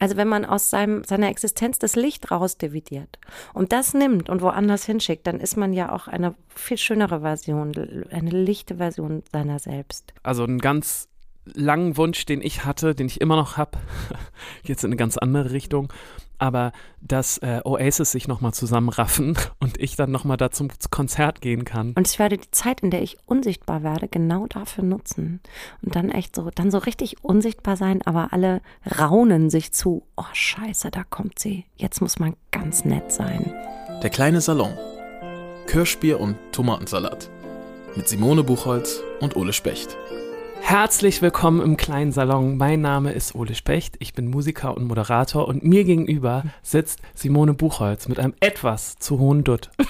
Also wenn man aus seinem, seiner Existenz das Licht rausdividiert und das nimmt und woanders hinschickt, dann ist man ja auch eine viel schönere Version, eine lichte Version seiner selbst. Also ein ganz langen Wunsch, den ich hatte, den ich immer noch habe, jetzt in eine ganz andere Richtung, aber dass äh, Oasis sich nochmal zusammenraffen und ich dann nochmal da zum Konzert gehen kann. Und ich werde die Zeit, in der ich unsichtbar werde, genau dafür nutzen. Und dann echt so, dann so richtig unsichtbar sein, aber alle raunen sich zu, oh scheiße, da kommt sie. Jetzt muss man ganz nett sein. Der kleine Salon. Kirschbier und Tomatensalat. Mit Simone Buchholz und Ole Specht. Herzlich willkommen im kleinen Salon. Mein Name ist Ole Specht. Ich bin Musiker und Moderator und mir gegenüber sitzt Simone Buchholz mit einem etwas zu hohen Dutt.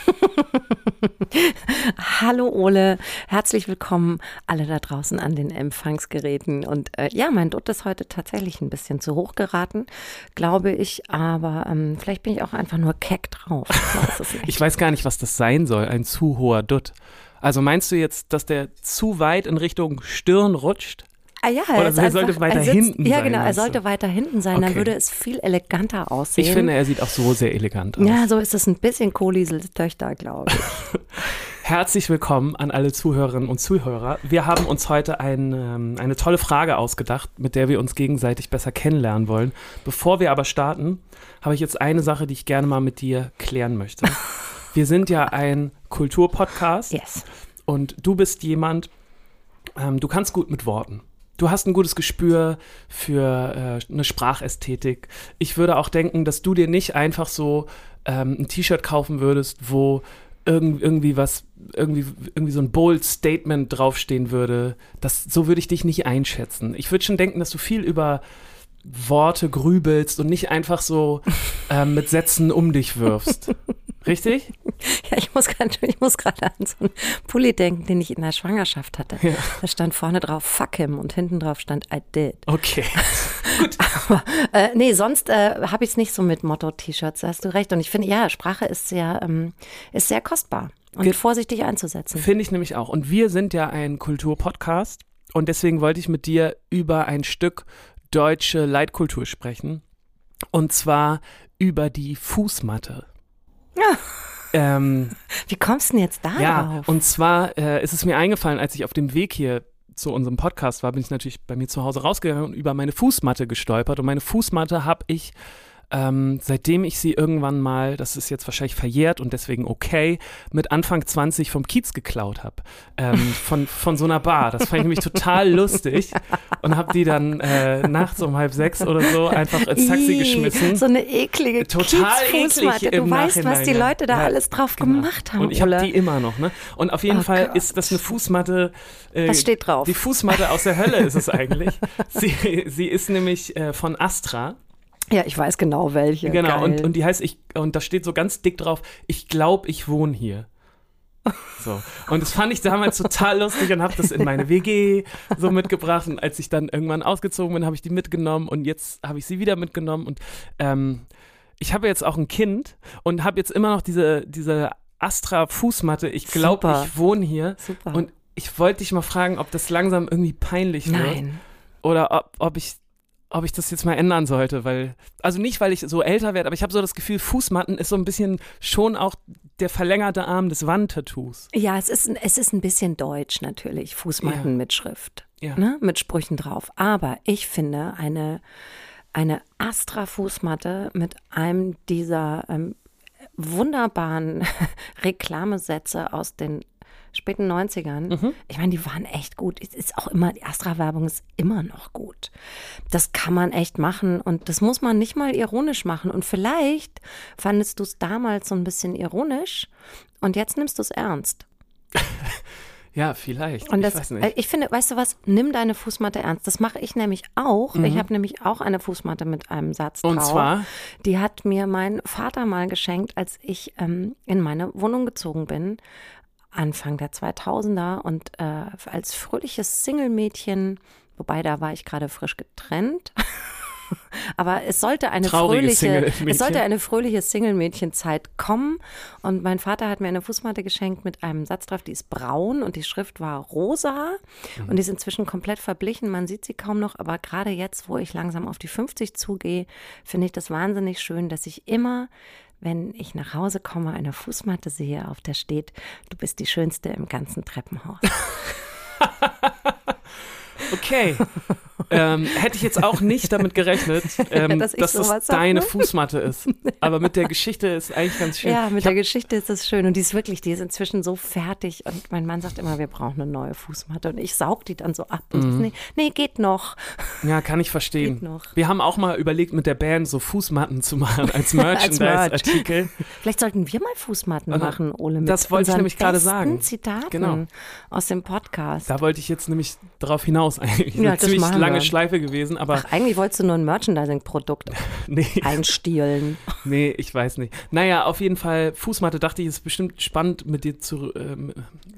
Hallo Ole, herzlich willkommen alle da draußen an den Empfangsgeräten. Und äh, ja, mein Dutt ist heute tatsächlich ein bisschen zu hoch geraten, glaube ich, aber ähm, vielleicht bin ich auch einfach nur keck drauf. Ich weiß, ich weiß gar nicht, was das sein soll, ein zu hoher Dutt. Also meinst du jetzt, dass der zu weit in Richtung Stirn rutscht? Ah ja, er, Oder er einfach, sollte weiter sitzt, hinten ja, sein. Ja, genau, er du? sollte weiter hinten sein, okay. dann würde es viel eleganter aussehen. Ich finde, er sieht auch so sehr elegant aus. Ja, so ist es ein bisschen Kolisels Töchter, glaube ich. Herzlich willkommen an alle Zuhörerinnen und Zuhörer. Wir haben uns heute ein, ähm, eine tolle Frage ausgedacht, mit der wir uns gegenseitig besser kennenlernen wollen. Bevor wir aber starten, habe ich jetzt eine Sache, die ich gerne mal mit dir klären möchte. Wir sind ja ein Kulturpodcast. Yes. Und du bist jemand, ähm, du kannst gut mit Worten. Du hast ein gutes Gespür für äh, eine Sprachästhetik. Ich würde auch denken, dass du dir nicht einfach so ähm, ein T-Shirt kaufen würdest, wo irgend, irgendwie was, irgendwie, irgendwie so ein bold Statement draufstehen würde. Das, so würde ich dich nicht einschätzen. Ich würde schon denken, dass du viel über Worte grübelst und nicht einfach so ähm, mit Sätzen um dich wirfst. Richtig? Ja, ich muss gerade an so einen Pulli denken, den ich in der Schwangerschaft hatte. Ja. Da stand vorne drauf Fuck him und hinten drauf stand I did. Okay. Gut. Aber äh, nee, sonst äh, habe ich es nicht so mit Motto-T-Shirts, hast du recht. Und ich finde, ja, Sprache ist sehr, ähm, ist sehr kostbar und Ge vorsichtig einzusetzen. Finde ich nämlich auch. Und wir sind ja ein Kulturpodcast und deswegen wollte ich mit dir über ein Stück deutsche Leitkultur sprechen. Und zwar über die Fußmatte. Ja. Ähm, Wie kommst du denn jetzt da ja? Und zwar äh, ist es mir eingefallen, als ich auf dem Weg hier zu unserem Podcast war, bin ich natürlich bei mir zu Hause rausgegangen und über meine Fußmatte gestolpert. Und meine Fußmatte habe ich ähm, seitdem ich sie irgendwann mal, das ist jetzt wahrscheinlich verjährt und deswegen okay, mit Anfang 20 vom Kiez geklaut habe. Ähm, von, von so einer Bar. Das fand ich nämlich total lustig und habe die dann äh, nachts um halb sechs oder so einfach ins Taxi geschmissen. So eine eklige Total eklig Du weißt, was die Leute da ja, alles drauf genau. gemacht haben. Und ich habe die immer noch. Ne? Und auf jeden oh Fall Gott. ist das eine Fußmatte. Äh, was steht drauf? Die Fußmatte aus der Hölle ist es eigentlich. sie, sie ist nämlich äh, von Astra. Ja, ich weiß genau welche. Genau, und, und die heißt, ich, und da steht so ganz dick drauf, ich glaube, ich wohne hier. So. Und das fand ich damals total lustig und habe das in meine WG so mitgebracht. Und als ich dann irgendwann ausgezogen bin, habe ich die mitgenommen und jetzt habe ich sie wieder mitgenommen. Und ähm, ich habe jetzt auch ein Kind und habe jetzt immer noch diese, diese Astra-Fußmatte. Ich glaube, ich wohne hier. Super. Und ich wollte dich mal fragen, ob das langsam irgendwie peinlich wird. Nein. Oder ob, ob ich ob ich das jetzt mal ändern sollte, weil, also nicht, weil ich so älter werde, aber ich habe so das Gefühl, Fußmatten ist so ein bisschen schon auch der verlängerte Arm des Wandtattoos. Ja, es ist, es ist ein bisschen deutsch natürlich, Fußmatten ja. mit Schrift, ja. ne, mit Sprüchen drauf. Aber ich finde eine, eine Astra-Fußmatte mit einem dieser ähm, wunderbaren Reklamesätze aus den späten 90ern. Mhm. Ich meine, die waren echt gut. Es ist auch immer, die Astra-Werbung ist immer noch gut. Das kann man echt machen und das muss man nicht mal ironisch machen. Und vielleicht fandest du es damals so ein bisschen ironisch und jetzt nimmst du es ernst. Ja, vielleicht. Und das, ich, weiß nicht. ich finde, weißt du was, nimm deine Fußmatte ernst. Das mache ich nämlich auch. Mhm. Ich habe nämlich auch eine Fußmatte mit einem Satz drauf. Und zwar? Die hat mir mein Vater mal geschenkt, als ich ähm, in meine Wohnung gezogen bin. Anfang der 2000er und äh, als fröhliches Single-Mädchen, wobei da war ich gerade frisch getrennt. Aber es sollte eine Traurige fröhliche, es sollte eine fröhliche Single-Mädchenzeit kommen. Und mein Vater hat mir eine Fußmatte geschenkt mit einem Satz drauf, die ist braun und die Schrift war rosa. Und die ist inzwischen komplett verblichen. Man sieht sie kaum noch, aber gerade jetzt, wo ich langsam auf die 50 zugehe, finde ich das wahnsinnig schön, dass ich immer wenn ich nach Hause komme, eine Fußmatte sehe, auf der steht, du bist die Schönste im ganzen Treppenhaus. Okay. ähm, hätte ich jetzt auch nicht damit gerechnet, ähm, Dass dass, das deine ne? Fußmatte ist. Aber mit der Geschichte ist eigentlich ganz schön. Ja, mit ich der hab, Geschichte ist es schön und die ist wirklich, die ist inzwischen so fertig und mein Mann sagt immer, wir brauchen eine neue Fußmatte und ich saug die dann so ab und Mhm. sag, nee, nee, geht noch. ja, kann ich Geht verstehen. noch. Wir haben auch mal überlegt, mit der Band so Fußmatten zu machen als Merch. Merchandise-Artikel. Vielleicht sollten wir mal Fußmatten Also, machen, Ole, mit das wollte ich nämlich gerade sagen. Zitaten Genau. aus dem Podcast. Da wollte ich jetzt nämlich drauf hinaus eigentlich. Ja, Eine das ziemlich lange wir. Schleife gewesen, aber Ach, eigentlich wolltest du nur ein Merchandising-Produkt nee, einstielen. nee, ich weiß nicht. Naja, auf jeden Fall, Fußmatte dachte ich, ist bestimmt spannend mit dir zu, ähm,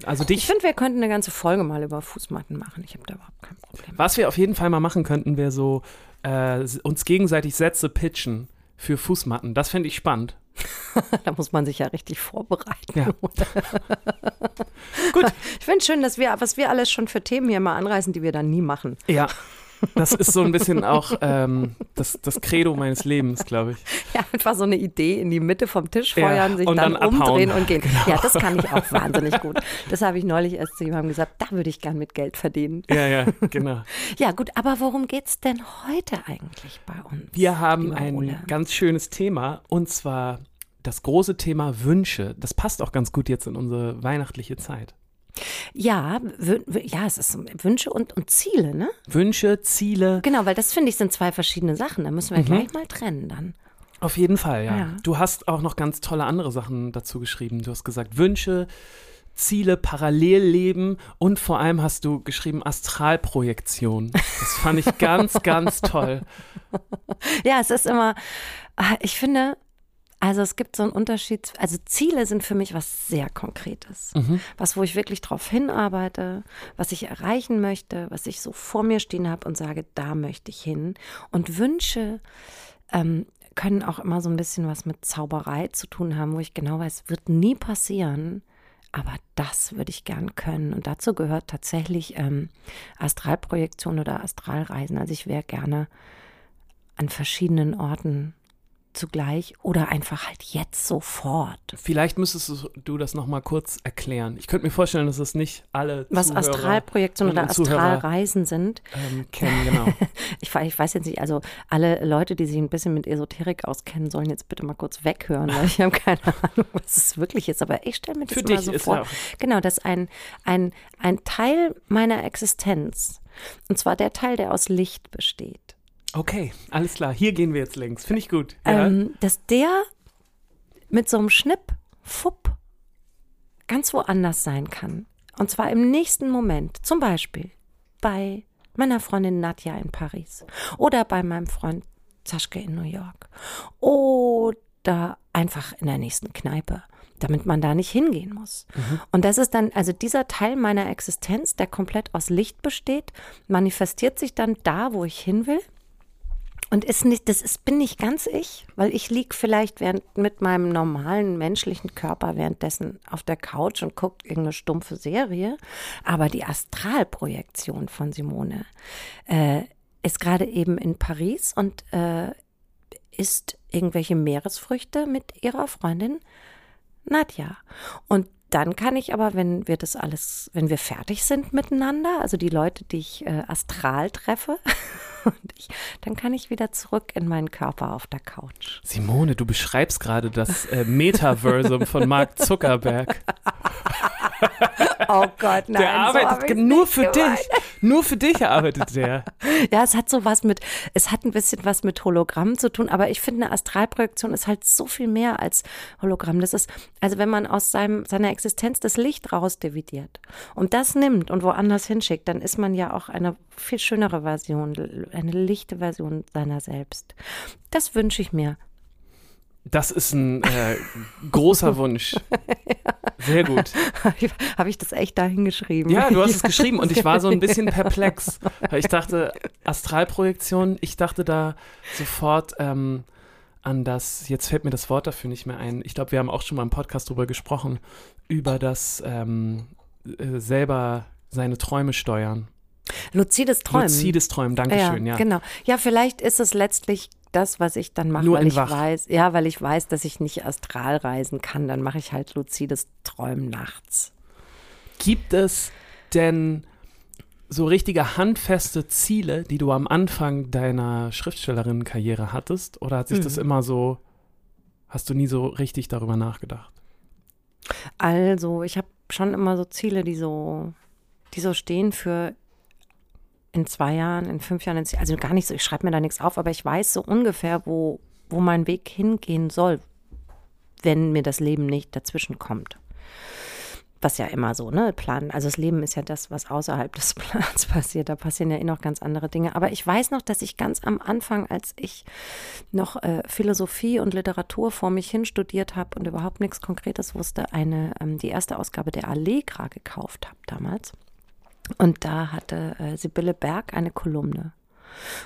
also Ich dich. finde, wir könnten eine ganze Folge mal über Fußmatten machen. Ich habe da überhaupt kein Problem. Was wir auf jeden Fall mal machen könnten, wäre so äh, uns gegenseitig Sätze pitchen für Fußmatten. Das fände ich spannend. Da muss man sich ja richtig vorbereiten. Ja. Gut. Ich finde schön, dass wir, was wir alles schon für Themen hier mal anreißen, die wir dann nie machen. Ja. Das ist so ein bisschen auch ähm, das, das Credo meines Lebens, glaube ich. Ja, einfach so eine Idee in die Mitte vom Tisch Ja, feuern, sich und dann, dann abhauen. Genau. umdrehen und gehen. Ja, das kann ich auch wahnsinnig gut. Das habe ich neulich erst zu jemandem gesagt, da würde ich gern mit Geld verdienen. Ja, ja, genau. Ja, gut, aber worum geht's denn heute eigentlich bei uns? Wir haben ein ganz schönes Thema und zwar das große Thema Wünsche. Das passt auch ganz gut jetzt in unsere weihnachtliche Zeit. Ja, ja, es ist Wünsche und, und Ziele, ne? Wünsche, Ziele, Genau, weil das finde ich sind zwei verschiedene Sachen. Da müssen wir gleich mal trennen dann. auf jeden Fall, ja. Ja. Du hast auch noch ganz tolle andere Sachen dazu geschrieben. Du hast gesagt Wünsche, Ziele, Parallelleben und vor allem hast du geschrieben Astralprojektion. Das fand ich ganz, ganz toll. Ja, es ist immer, ah, ich finde, also es gibt so einen Unterschied, also Ziele sind für mich was sehr Konkretes. Was, wo ich wirklich drauf hinarbeite, was ich erreichen möchte, was ich so vor mir stehen habe und sage, da möchte ich hin. Und Wünsche ähm, können auch immer so ein bisschen was mit Zauberei zu tun haben, wo ich genau weiß, wird nie passieren. Aber das würde ich gern können. Und dazu gehört tatsächlich ähm, Astralprojektion oder Astralreisen. Also ich wäre gerne an verschiedenen Orten zugleich oder einfach halt jetzt sofort. Vielleicht müsstest du- das noch mal kurz erklären. Ich könnte mir vorstellen, dass das nicht alle Was Zuhörer Astralprojektion oder Astralreisen sind. ähm, kennen, genau. Ich, ich weiß jetzt nicht, also alle Leute, die sich ein bisschen mit Esoterik auskennen, sollen jetzt bitte mal kurz weghören, weil ich habe keine Ahnung, was es wirklich ist. Aber ich stelle mir das Für dich so vor. Genau, dass ein, ein, ein Teil meiner Existenz, und zwar der Teil, der aus Licht besteht, Okay, alles klar. Hier gehen wir jetzt längs. Finde ich gut. Ja. ähm, dass der mit so einem Schnipp, fupp, ganz woanders sein kann. Und zwar im nächsten Moment. Zum Beispiel bei meiner Freundin Nadja in Paris oder bei meinem Freund Zaschke in New York oder einfach in der nächsten Kneipe, damit man da nicht hingehen muss. Und das ist dann, also dieser Teil meiner Existenz, der komplett aus Licht besteht, manifestiert sich dann da, wo ich hin will. Und ist nicht, das ist, bin nicht ganz ich, weil ich lieg vielleicht während, mit meinem normalen menschlichen Körper währenddessen auf der Couch und gucke irgendeine stumpfe Serie. Aber die Astralprojektion von Simone äh, ist gerade eben in Paris und äh, isst irgendwelche Meeresfrüchte mit ihrer Freundin Nadja. Und dann kann ich aber, wenn wir das alles, wenn wir fertig sind miteinander, also die Leute, die ich äh, astral treffe, und ich, dann kann ich wieder zurück in meinen Körper auf der Couch. Simone, du beschreibst gerade das äh, Metaversum von Mark Zuckerberg. Oh Gott, nein. Der arbeitet ge- nur für dich. Nur für dich arbeitet der. Ja, es hat so was mit, es hat ein bisschen was mit Hologramm zu tun, aber ich finde, eine Astralprojektion ist halt so viel mehr als Hologramm. Das ist, also wenn man aus seinem, seiner Existenz das Licht rausdividiert und das nimmt und woanders hinschickt, dann ist man ja auch eine viel schönere Version, eine lichte Version seiner selbst. Das wünsche ich mir. Das ist ein äh, großer Wunsch. Sehr gut. Habe ich das echt dahin geschrieben? Ja, du hast es geschrieben und ich war so ein bisschen perplex. Weil ich dachte, Astralprojektion, ich dachte da sofort ähm, an das, jetzt fällt mir das Wort dafür nicht mehr ein. Ich glaube, wir haben auch schon mal im Podcast drüber gesprochen, über das ähm, äh, selber seine Träume steuern. Luzides Träumen. Luzides Träumen, danke ja, schön, ja. Genau. Ja, vielleicht ist es letztlich das, was ich dann mache, Nur weil ich wach. weiß, ja, weil ich weiß, dass ich nicht astral reisen kann, dann mache ich halt luzides Träumen nachts. Gibt es denn so richtige handfeste Ziele, die du am Anfang deiner Schriftstellerinnenkarriere hattest? Oder hat sich das Mhm. immer so, hast du nie so richtig darüber nachgedacht? Also, ich habe schon immer so Ziele, die so, die so stehen für in zwei Jahren, in fünf Jahren, also gar nicht so, ich schreibe mir da nichts auf, aber ich weiß so ungefähr, wo, wo mein Weg hingehen soll, wenn mir das Leben nicht dazwischen kommt. Was ja immer so, ne? Plan. Also das Leben ist ja das, was außerhalb des Plans passiert. Da passieren ja eh noch ganz andere Dinge. Aber ich weiß noch, dass ich ganz am Anfang, als ich noch äh, Philosophie und Literatur vor mich hin studiert habe und überhaupt nichts Konkretes wusste, eine ähm, die erste Ausgabe der Allegra gekauft habe damals. Und da hatte äh, Sibylle Berg eine Kolumne.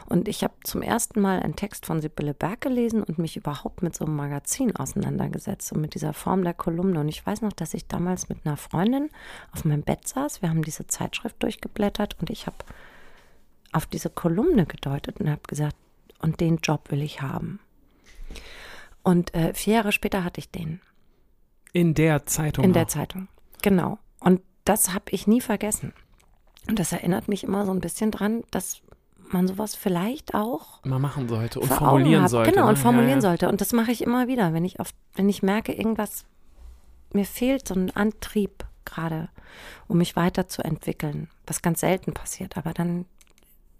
Und ich habe zum ersten Mal einen Text von Sibylle Berg gelesen und mich überhaupt mit so einem Magazin auseinandergesetzt und mit dieser Form der Kolumne. Und ich weiß noch, dass ich damals mit einer Freundin auf meinem Bett saß. Wir haben diese Zeitschrift durchgeblättert und ich habe auf diese Kolumne gedeutet und habe gesagt, und den Job will ich haben. Und äh, vier Jahre später hatte ich den In der Zeitung. in der auch. Zeitung. Genau. Und das habe ich nie vergessen. Und das erinnert mich immer so ein bisschen dran, dass man sowas vielleicht auch mal machen sollte und formulieren sollte. Genau, ne? und formulieren ja, ja. sollte. Und das mache ich immer wieder, wenn ich auf, wenn ich merke, irgendwas, mir fehlt so ein Antrieb gerade, um mich weiterzuentwickeln, was ganz selten passiert. Aber dann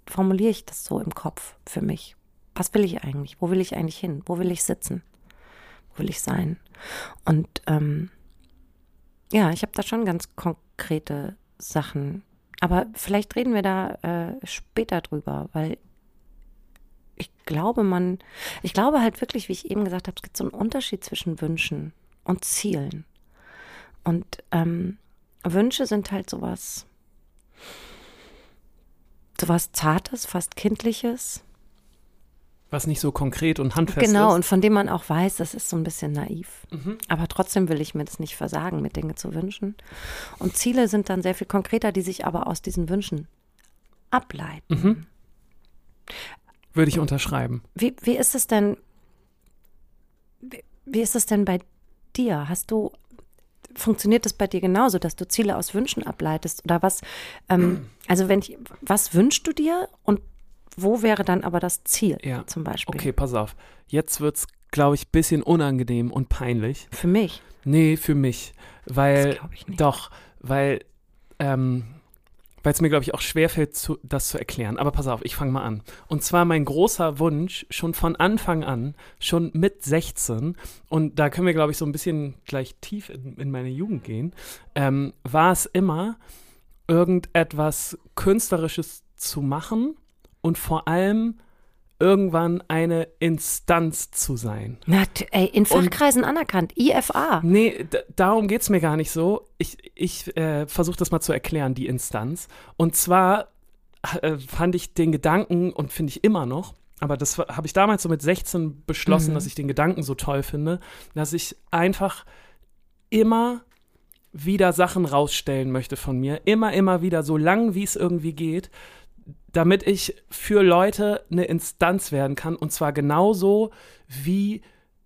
formuliere ich das so im Kopf für mich. Was will ich eigentlich? Wo will ich eigentlich hin? Wo will ich sitzen? Wo will ich sein? Und ähm, ja, ich habe da schon ganz konkrete Sachen. Aber vielleicht reden wir da äh, später drüber, weil ich glaube, man, ich glaube halt wirklich, wie ich eben gesagt habe, es gibt so einen Unterschied zwischen Wünschen und Zielen. Und ähm, Wünsche sind halt sowas, sowas Zartes, fast Kindliches. Was nicht so konkret und handfest Genau, ist. und von dem man auch weiß, das ist so ein bisschen naiv. Mhm. Aber trotzdem will ich mir das nicht versagen, mir Dinge zu wünschen. Und Ziele sind dann sehr viel konkreter, die sich aber aus diesen Wünschen ableiten. Mhm. Würde ich unterschreiben. Wie, wie ist es denn, wie, wie ist es denn bei dir? Hast du, funktioniert das bei dir genauso, dass du Ziele aus Wünschen ableitest? Oder was, ähm, also wenn ich, was wünschst du dir und wo wäre dann aber das Ziel Ja. zum Beispiel? Okay, pass auf. Jetzt wird's, glaube ich, ein bisschen unangenehm und peinlich. Für mich? Nee, für mich. Weil, Das glaube ich nicht. doch, weil, ähm, weil es mir, glaube ich, auch schwerfällt, zu, das zu erklären. Aber pass auf, ich fange mal an. Und zwar mein großer Wunsch, schon von Anfang an, schon mit 16, und da können wir, glaube ich, so ein bisschen gleich tief in, in meine Jugend gehen, ähm, war es immer, irgendetwas Künstlerisches zu machen und vor allem irgendwann eine Instanz zu sein. Na, ey, in Fachkreisen anerkannt, IFA. Nee, darum geht es mir gar nicht so. Ich, ich äh, versuche das mal zu erklären, die Instanz. Und zwar äh, fand ich den Gedanken und finde ich immer noch, aber das habe ich damals so mit 16 beschlossen, Mhm. dass ich den Gedanken so toll finde, dass ich einfach immer wieder Sachen rausstellen möchte von mir. Immer, immer wieder, so lang wie es irgendwie geht, damit ich für Leute eine Instanz werden kann. Und zwar genauso, wie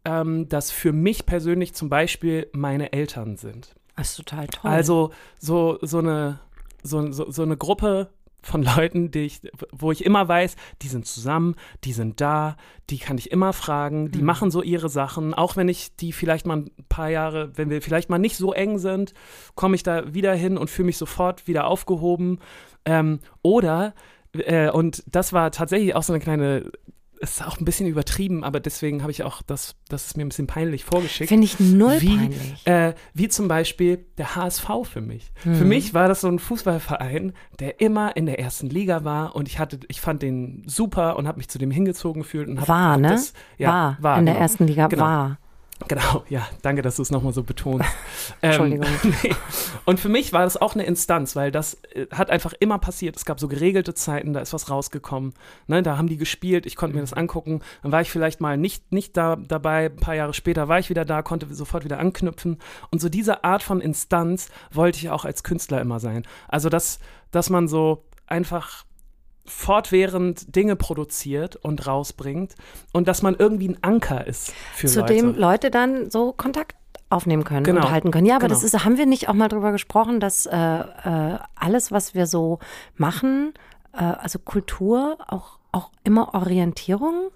ähm, das für mich persönlich zum Beispiel meine Eltern sind. Das ist total toll. Also so, so, eine, so, so, so eine Gruppe von Leuten, die ich, wo ich immer weiß, die sind zusammen, die sind da, die kann ich immer fragen, die Mhm. machen so ihre Sachen, auch wenn ich die vielleicht mal ein paar Jahre, wenn wir vielleicht mal nicht so eng sind, komme ich da wieder hin und fühle mich sofort wieder aufgehoben. Ähm, oder, äh, und das war tatsächlich auch so eine kleine, ist auch ein bisschen übertrieben, aber deswegen habe ich auch das, das ist mir ein bisschen peinlich vorgeschickt. Finde ich null wie, peinlich. Äh, wie zum Beispiel der HSV für mich. Für Mhm. mich war das so ein Fußballverein, der immer in der ersten Liga war und ich hatte, ich fand den super und habe mich zu dem hingezogen gefühlt und hab, War, hab ne? Das, ja, war, war in der genau. ersten Liga Genau. war. Genau, ja, danke, dass du es nochmal so betonst. Entschuldigung. Ähm, nee. Und für mich war das auch eine Instanz, weil das äh, hat einfach immer passiert. Es gab so geregelte Zeiten, da ist was rausgekommen. Ne, da haben die gespielt, ich konnte mir das angucken. Dann war ich vielleicht mal nicht, nicht da, dabei, ein paar Jahre später war ich wieder da, konnte sofort wieder anknüpfen. Und so diese Art von Instanz wollte ich auch als Künstler immer sein. Also, dass, dass man so einfach fortwährend Dinge produziert und rausbringt und dass man irgendwie ein Anker ist für Zu Leute. dem Leute dann so Kontakt aufnehmen können Genau. und halten können. Ja, aber Genau. das ist, haben wir nicht auch mal drüber gesprochen, dass äh, äh, alles, was wir so machen, äh, also Kultur auch, auch immer Orientierung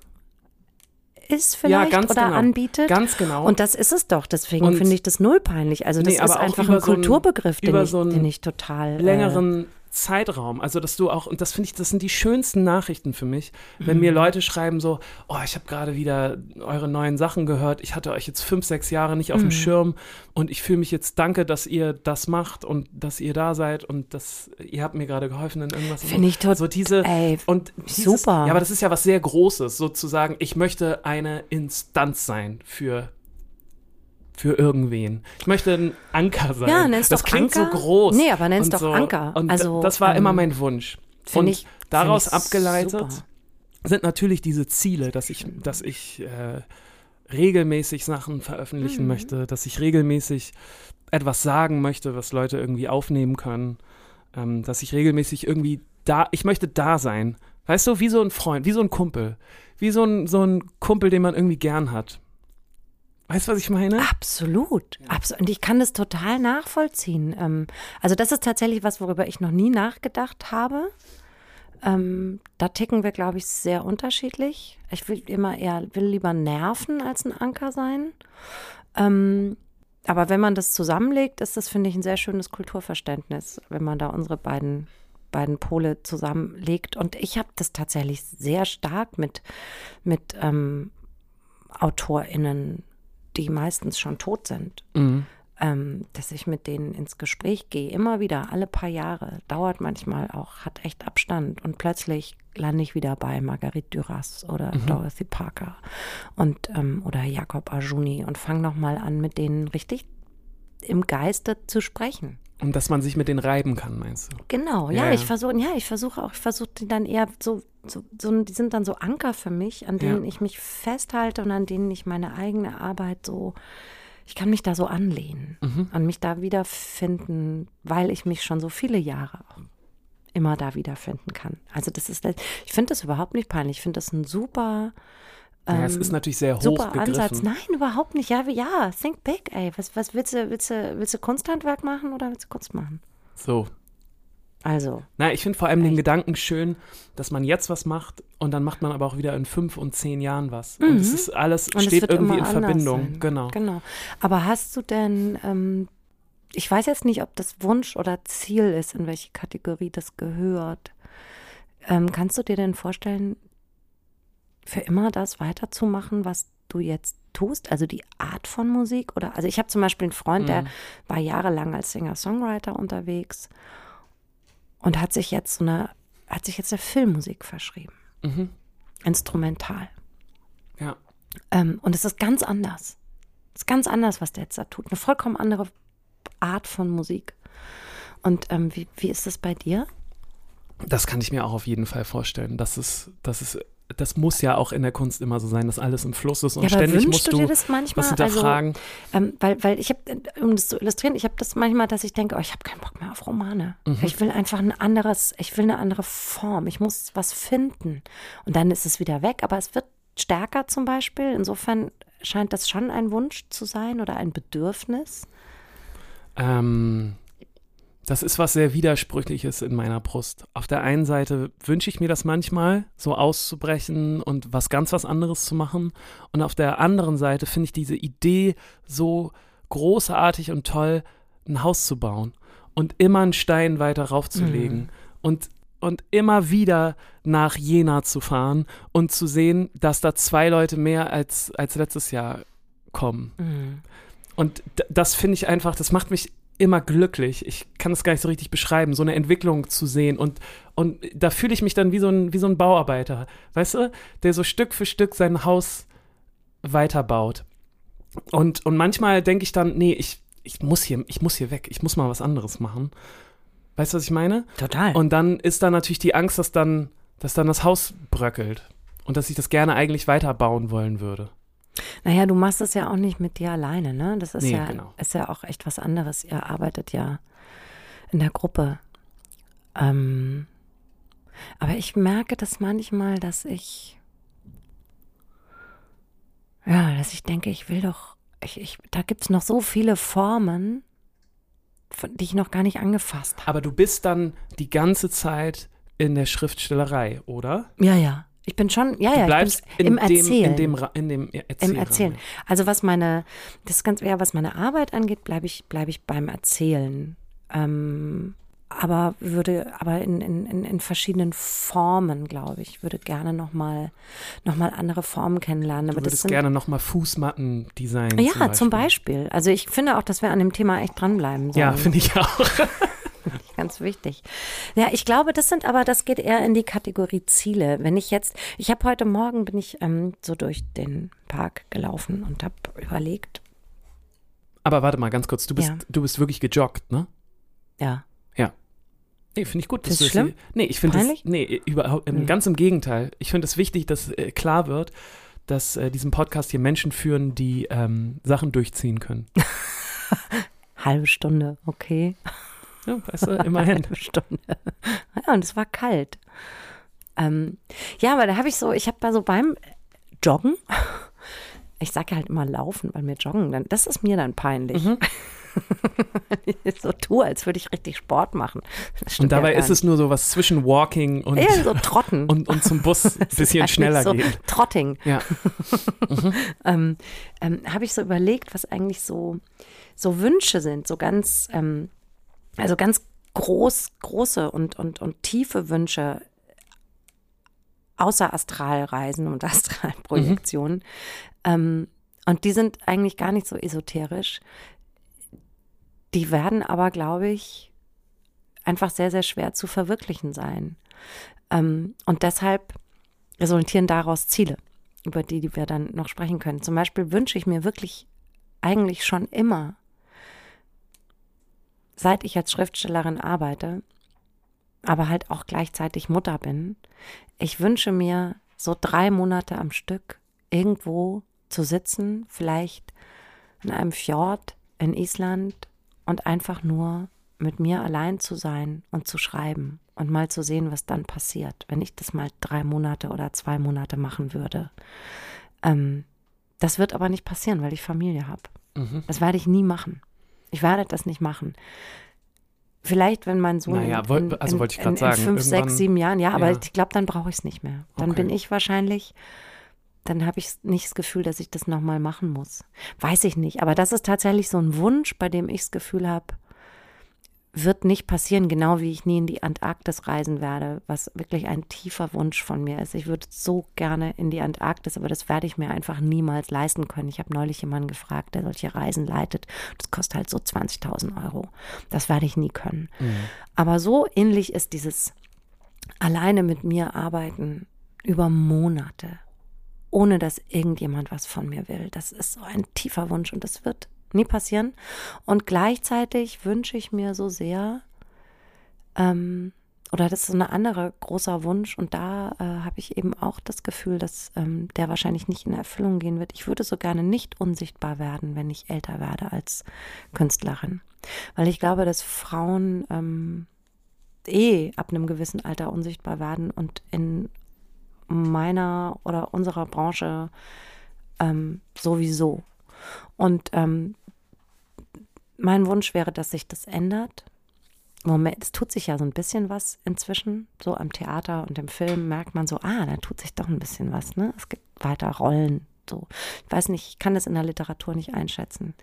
ist vielleicht ganz oder genau. anbietet. Ganz genau. Und das ist es doch. Deswegen finde ich das null peinlich. Also das Nee, ist einfach ein so einen- Kulturbegriff, den, ich, so den ich total äh, längeren Zeitraum. Also, dass du auch, und das finde ich, das sind die schönsten Nachrichten für mich, wenn Mhm. mir Leute schreiben so, oh, ich habe gerade wieder eure neuen Sachen gehört, ich hatte euch jetzt fünf, sechs Jahre nicht auf Mhm. dem Schirm und ich fühle mich jetzt, danke, dass ihr das macht und dass ihr da seid und dass ihr habt mir gerade geholfen in irgendwas. Finde ich tot- So diese, ey, und dieses, super. Ja, aber das ist ja was sehr Großes, sozusagen, ich möchte eine Instanz sein für für irgendwen. Ich möchte ein Anker sein. Ja, nenn's das doch klingt Anker. so groß. Nee, aber nenn's doch so. Anker. Und Also, das war ähm, immer mein Wunsch. Und ich- daraus abgeleitet super. sind natürlich diese Ziele, dass ich, dass ich äh, regelmäßig Sachen veröffentlichen Mhm. möchte, dass ich regelmäßig etwas sagen möchte, was Leute irgendwie aufnehmen können, ähm, dass ich regelmäßig irgendwie da, ich möchte da sein. Weißt du, wie so ein Freund, wie so ein Kumpel, wie so ein, so ein Kumpel, den man irgendwie gern hat. Weißt du, was ich meine? Absolut. Absolut. Und ich kann das total nachvollziehen. Ähm, also das ist tatsächlich was, worüber ich noch nie nachgedacht habe. Ähm, da ticken wir, glaube ich, sehr unterschiedlich. Ich will immer eher, will lieber nerven als ein Anker sein. Ähm, aber wenn man das zusammenlegt, ist das, finde ich, ein sehr schönes Kulturverständnis, wenn man da unsere beiden, beiden Pole zusammenlegt. Und ich habe das tatsächlich sehr stark mit, mit ähm, AutorInnen, die meistens schon tot sind, Mhm. ähm, dass ich mit denen ins Gespräch gehe, immer wieder, alle paar Jahre, dauert manchmal auch, hat echt Abstand und plötzlich lande ich wieder bei Marguerite Duras oder Dorothy Parker und ähm, oder Jakob Arjuni und fange nochmal an, mit denen richtig im Geiste zu sprechen. Und dass man sich mit denen reiben kann, meinst du? Genau, ja, Ja, ja. ich versuche, ja, ich versuche auch, ich versuche die dann eher so, so, so, die sind dann so Anker für mich, an denen Ja. ich mich festhalte und an denen ich meine eigene Arbeit so, ich kann mich da so anlehnen Mhm. und mich da wiederfinden, weil ich mich schon so viele Jahre immer da wiederfinden kann. Also das ist, ich finde das überhaupt nicht peinlich, ich finde das ein super, ja, es ähm, ist natürlich sehr super hochgegriffen. Ansatz. Nein, überhaupt nicht. Ja, ja, think big, ey. Was, was willst du, willst du, willst du Kunsthandwerk machen oder willst du Kunst machen? So. Also, Na, ich finde vor allem den? Gedanken schön, dass man jetzt was macht und dann macht man aber auch wieder in fünf und zehn Jahren was. Mhm. Und es ist alles, Und steht irgendwie in Verbindung. sein. Genau. Genau. Aber hast du denn, ähm, ich weiß jetzt nicht, ob das Wunsch oder Ziel ist, in welche Kategorie das gehört. Ähm, kannst du dir denn vorstellen, für immer das weiterzumachen, was du jetzt tust? Also die Art von Musik? Oder also ich habe zum Beispiel einen Freund, der Mhm. war jahrelang als Singer-Songwriter unterwegs und hat sich jetzt so eine, hat sich jetzt der Filmmusik verschrieben. Mhm. Instrumental. Ja. Ähm, und es ist ganz anders. Es ist ganz anders, was der jetzt da tut. Eine vollkommen andere Art von Musik. Und ähm, wie, wie ist das bei dir? Das kann ich mir auch auf jeden Fall vorstellen. Das ist, das ist, das muss ja auch in der Kunst immer so sein, dass alles im Fluss ist und ja, ständig musst du du dir das manchmal? was hinterfragen. Also, ähm, weil, weil ich habe, um das zu illustrieren, ich habe das manchmal, dass ich denke, oh, ich habe keinen Bock mehr auf Romane. Mhm. Ich will einfach ein anderes, ich will eine andere Form. Ich muss was finden. Und dann ist es wieder weg, aber es wird stärker zum Beispiel. Insofern scheint das schon ein Wunsch zu sein oder ein Bedürfnis. Ähm, das ist was sehr Widersprüchliches in meiner Brust. Auf der einen Seite wünsche ich mir das manchmal, so auszubrechen und was ganz was anderes zu machen. Und auf der anderen Seite finde ich diese Idee so großartig und toll, ein Haus zu bauen und immer einen Stein weiter raufzulegen Mhm. und, und immer wieder nach Jena zu fahren und zu sehen, dass da zwei Leute mehr als, als letztes Jahr kommen. Mhm. Und das finde ich einfach, das macht mich immer glücklich. Ich kann es gar nicht so richtig beschreiben, so eine Entwicklung zu sehen. Und, und da fühle ich mich dann wie so, ein, wie so ein Bauarbeiter, weißt du, der so Stück für Stück sein Haus weiterbaut. Und, und manchmal denke ich dann, nee, ich, ich, muss hier, ich muss hier weg, ich muss mal was anderes machen. Weißt du, was ich meine? Total. Und dann ist da natürlich die Angst, dass dann, dass dann das Haus bröckelt und dass ich das gerne eigentlich weiterbauen wollen würde. Naja, du machst das ja auch nicht mit dir alleine, ne? Das ist, Nee, ja, genau. ist ja auch echt was anderes. Ihr arbeitet ja in der Gruppe. Ähm, aber ich merke das manchmal, dass ich, ja, dass ich denke, ich will doch, ich, ich, da gibt es noch so viele Formen, die ich noch gar nicht angefasst habe. Aber du bist dann die ganze Zeit in der Schriftstellerei, oder? Ja, ja. Ich bin schon, ja, Du ja, bleibst ich bin in, im dem, Erzählen. in dem, in dem Erzählrahmen. Im Erzählen. Also was meine, das ist ganz, ja, was meine Arbeit angeht, bleibe ich, bleibe ich beim Erzählen. Ähm, aber würde, aber in, in, in, verschiedenen Formen, glaube ich, würde gerne nochmal noch mal andere Formen kennenlernen. Du Aber würdest sind, gerne nochmal Fußmatten designen. ja, zum Beispiel. Also ich finde auch, dass wir an dem Thema echt dranbleiben sollen. Ja, finde ich auch. Ganz wichtig. Ja, ich glaube, das sind aber, das geht eher in die Kategorie Ziele. Wenn ich jetzt, ich habe heute Morgen bin ich ähm, so durch den Park gelaufen und habe überlegt, Aber warte mal ganz kurz, du bist, Ja. du bist wirklich gejoggt, ne? ja, Nee, finde ich gut. Du das schlimm? hier- Nee, ich finde das, nee, überhaupt, ähm, Hm. ganz im Gegenteil. Ich finde es wichtig, dass äh, klar wird, dass äh, diesen Podcast hier Menschen führen, die ähm, Sachen durchziehen können. halbe Stunde, okay. Ja, weißt du, immerhin. Halbe Stunde. Ja, und es war kalt. Ähm, ja, aber da habe ich so, ich habe da so beim Joggen, ich sage halt immer laufen, weil mir Joggen, dann, das ist mir dann peinlich. Mhm. ich so tue, als würde ich richtig Sport machen. Und ja dabei gar ist es nur so was zwischen Walking und, eher so Trotten. und, und zum Bus ein bisschen eigentlich schneller so gehen. Trotting. Ja. ähm, ähm, habe ich so überlegt, was eigentlich so, so Wünsche sind, so ganz, ähm, also ganz groß, große und, und, und tiefe Wünsche außer Astralreisen und Astralprojektionen. Ähm, und die sind eigentlich gar nicht so esoterisch. Die werden aber, glaube ich, einfach sehr, sehr schwer zu verwirklichen sein. Ähm, und deshalb resultieren daraus Ziele über die, die wir dann noch sprechen können. Zum Beispiel wünsche ich mir wirklich eigentlich schon immer, seit ich als Schriftstellerin arbeite, aber halt auch gleichzeitig Mutter bin, ich wünsche mir so drei Monate am Stück irgendwo zu sitzen, vielleicht in einem Fjord in Island und einfach nur mit mir allein zu sein und zu schreiben und mal zu sehen, was dann passiert, wenn ich das mal drei Monate oder zwei Monate machen würde. Ähm, das wird aber nicht passieren, weil ich Familie habe. Mhm. Das werde ich nie machen. Ich werde das nicht machen. Vielleicht, wenn mein Sohn Naja, in, in, also wollte ich in, in sagen, fünf, sechs, sieben Jahren, ja, aber Ja. ich glaube, dann brauche ich es nicht mehr. Dann Okay. bin ich wahrscheinlich, dann habe ich nicht das Gefühl, dass ich das nochmal machen muss. Weiß ich nicht. Aber das ist tatsächlich so ein Wunsch, bei dem ich das Gefühl habe, wird nicht passieren, genau wie ich nie in die Antarktis reisen werde, was wirklich ein tiefer Wunsch von mir ist. Ich würde so gerne in die Antarktis, aber das werde ich mir einfach niemals leisten können. Ich habe neulich jemanden gefragt, der solche Reisen leitet. Das kostet halt so 20.000 Euro. Das werde ich nie können. Aber so ähnlich ist dieses alleine mit mir arbeiten über Monate, ohne dass irgendjemand was von mir will. Das ist so ein tiefer Wunsch und das wird nie passieren. Und gleichzeitig wünsche ich mir so sehr, ähm, oder das ist so ein anderer großer Wunsch und da äh, habe ich eben auch das Gefühl, dass ähm, der wahrscheinlich nicht in Erfüllung gehen wird. Ich würde so gerne nicht unsichtbar werden, wenn ich älter werde als Künstlerin, weil ich glaube, dass Frauen ähm, eh ab einem gewissen Alter unsichtbar werden und in meiner oder unserer Branche ähm, sowieso. Und ähm, mein Wunsch wäre, dass sich das ändert. Moment, es tut sich ja so ein bisschen was inzwischen. So am Theater und im Film merkt man so, ah, da tut sich doch ein bisschen was, ne? Es gibt weiter Rollen. So. Ich weiß nicht, ich kann das in der Literatur nicht einschätzen.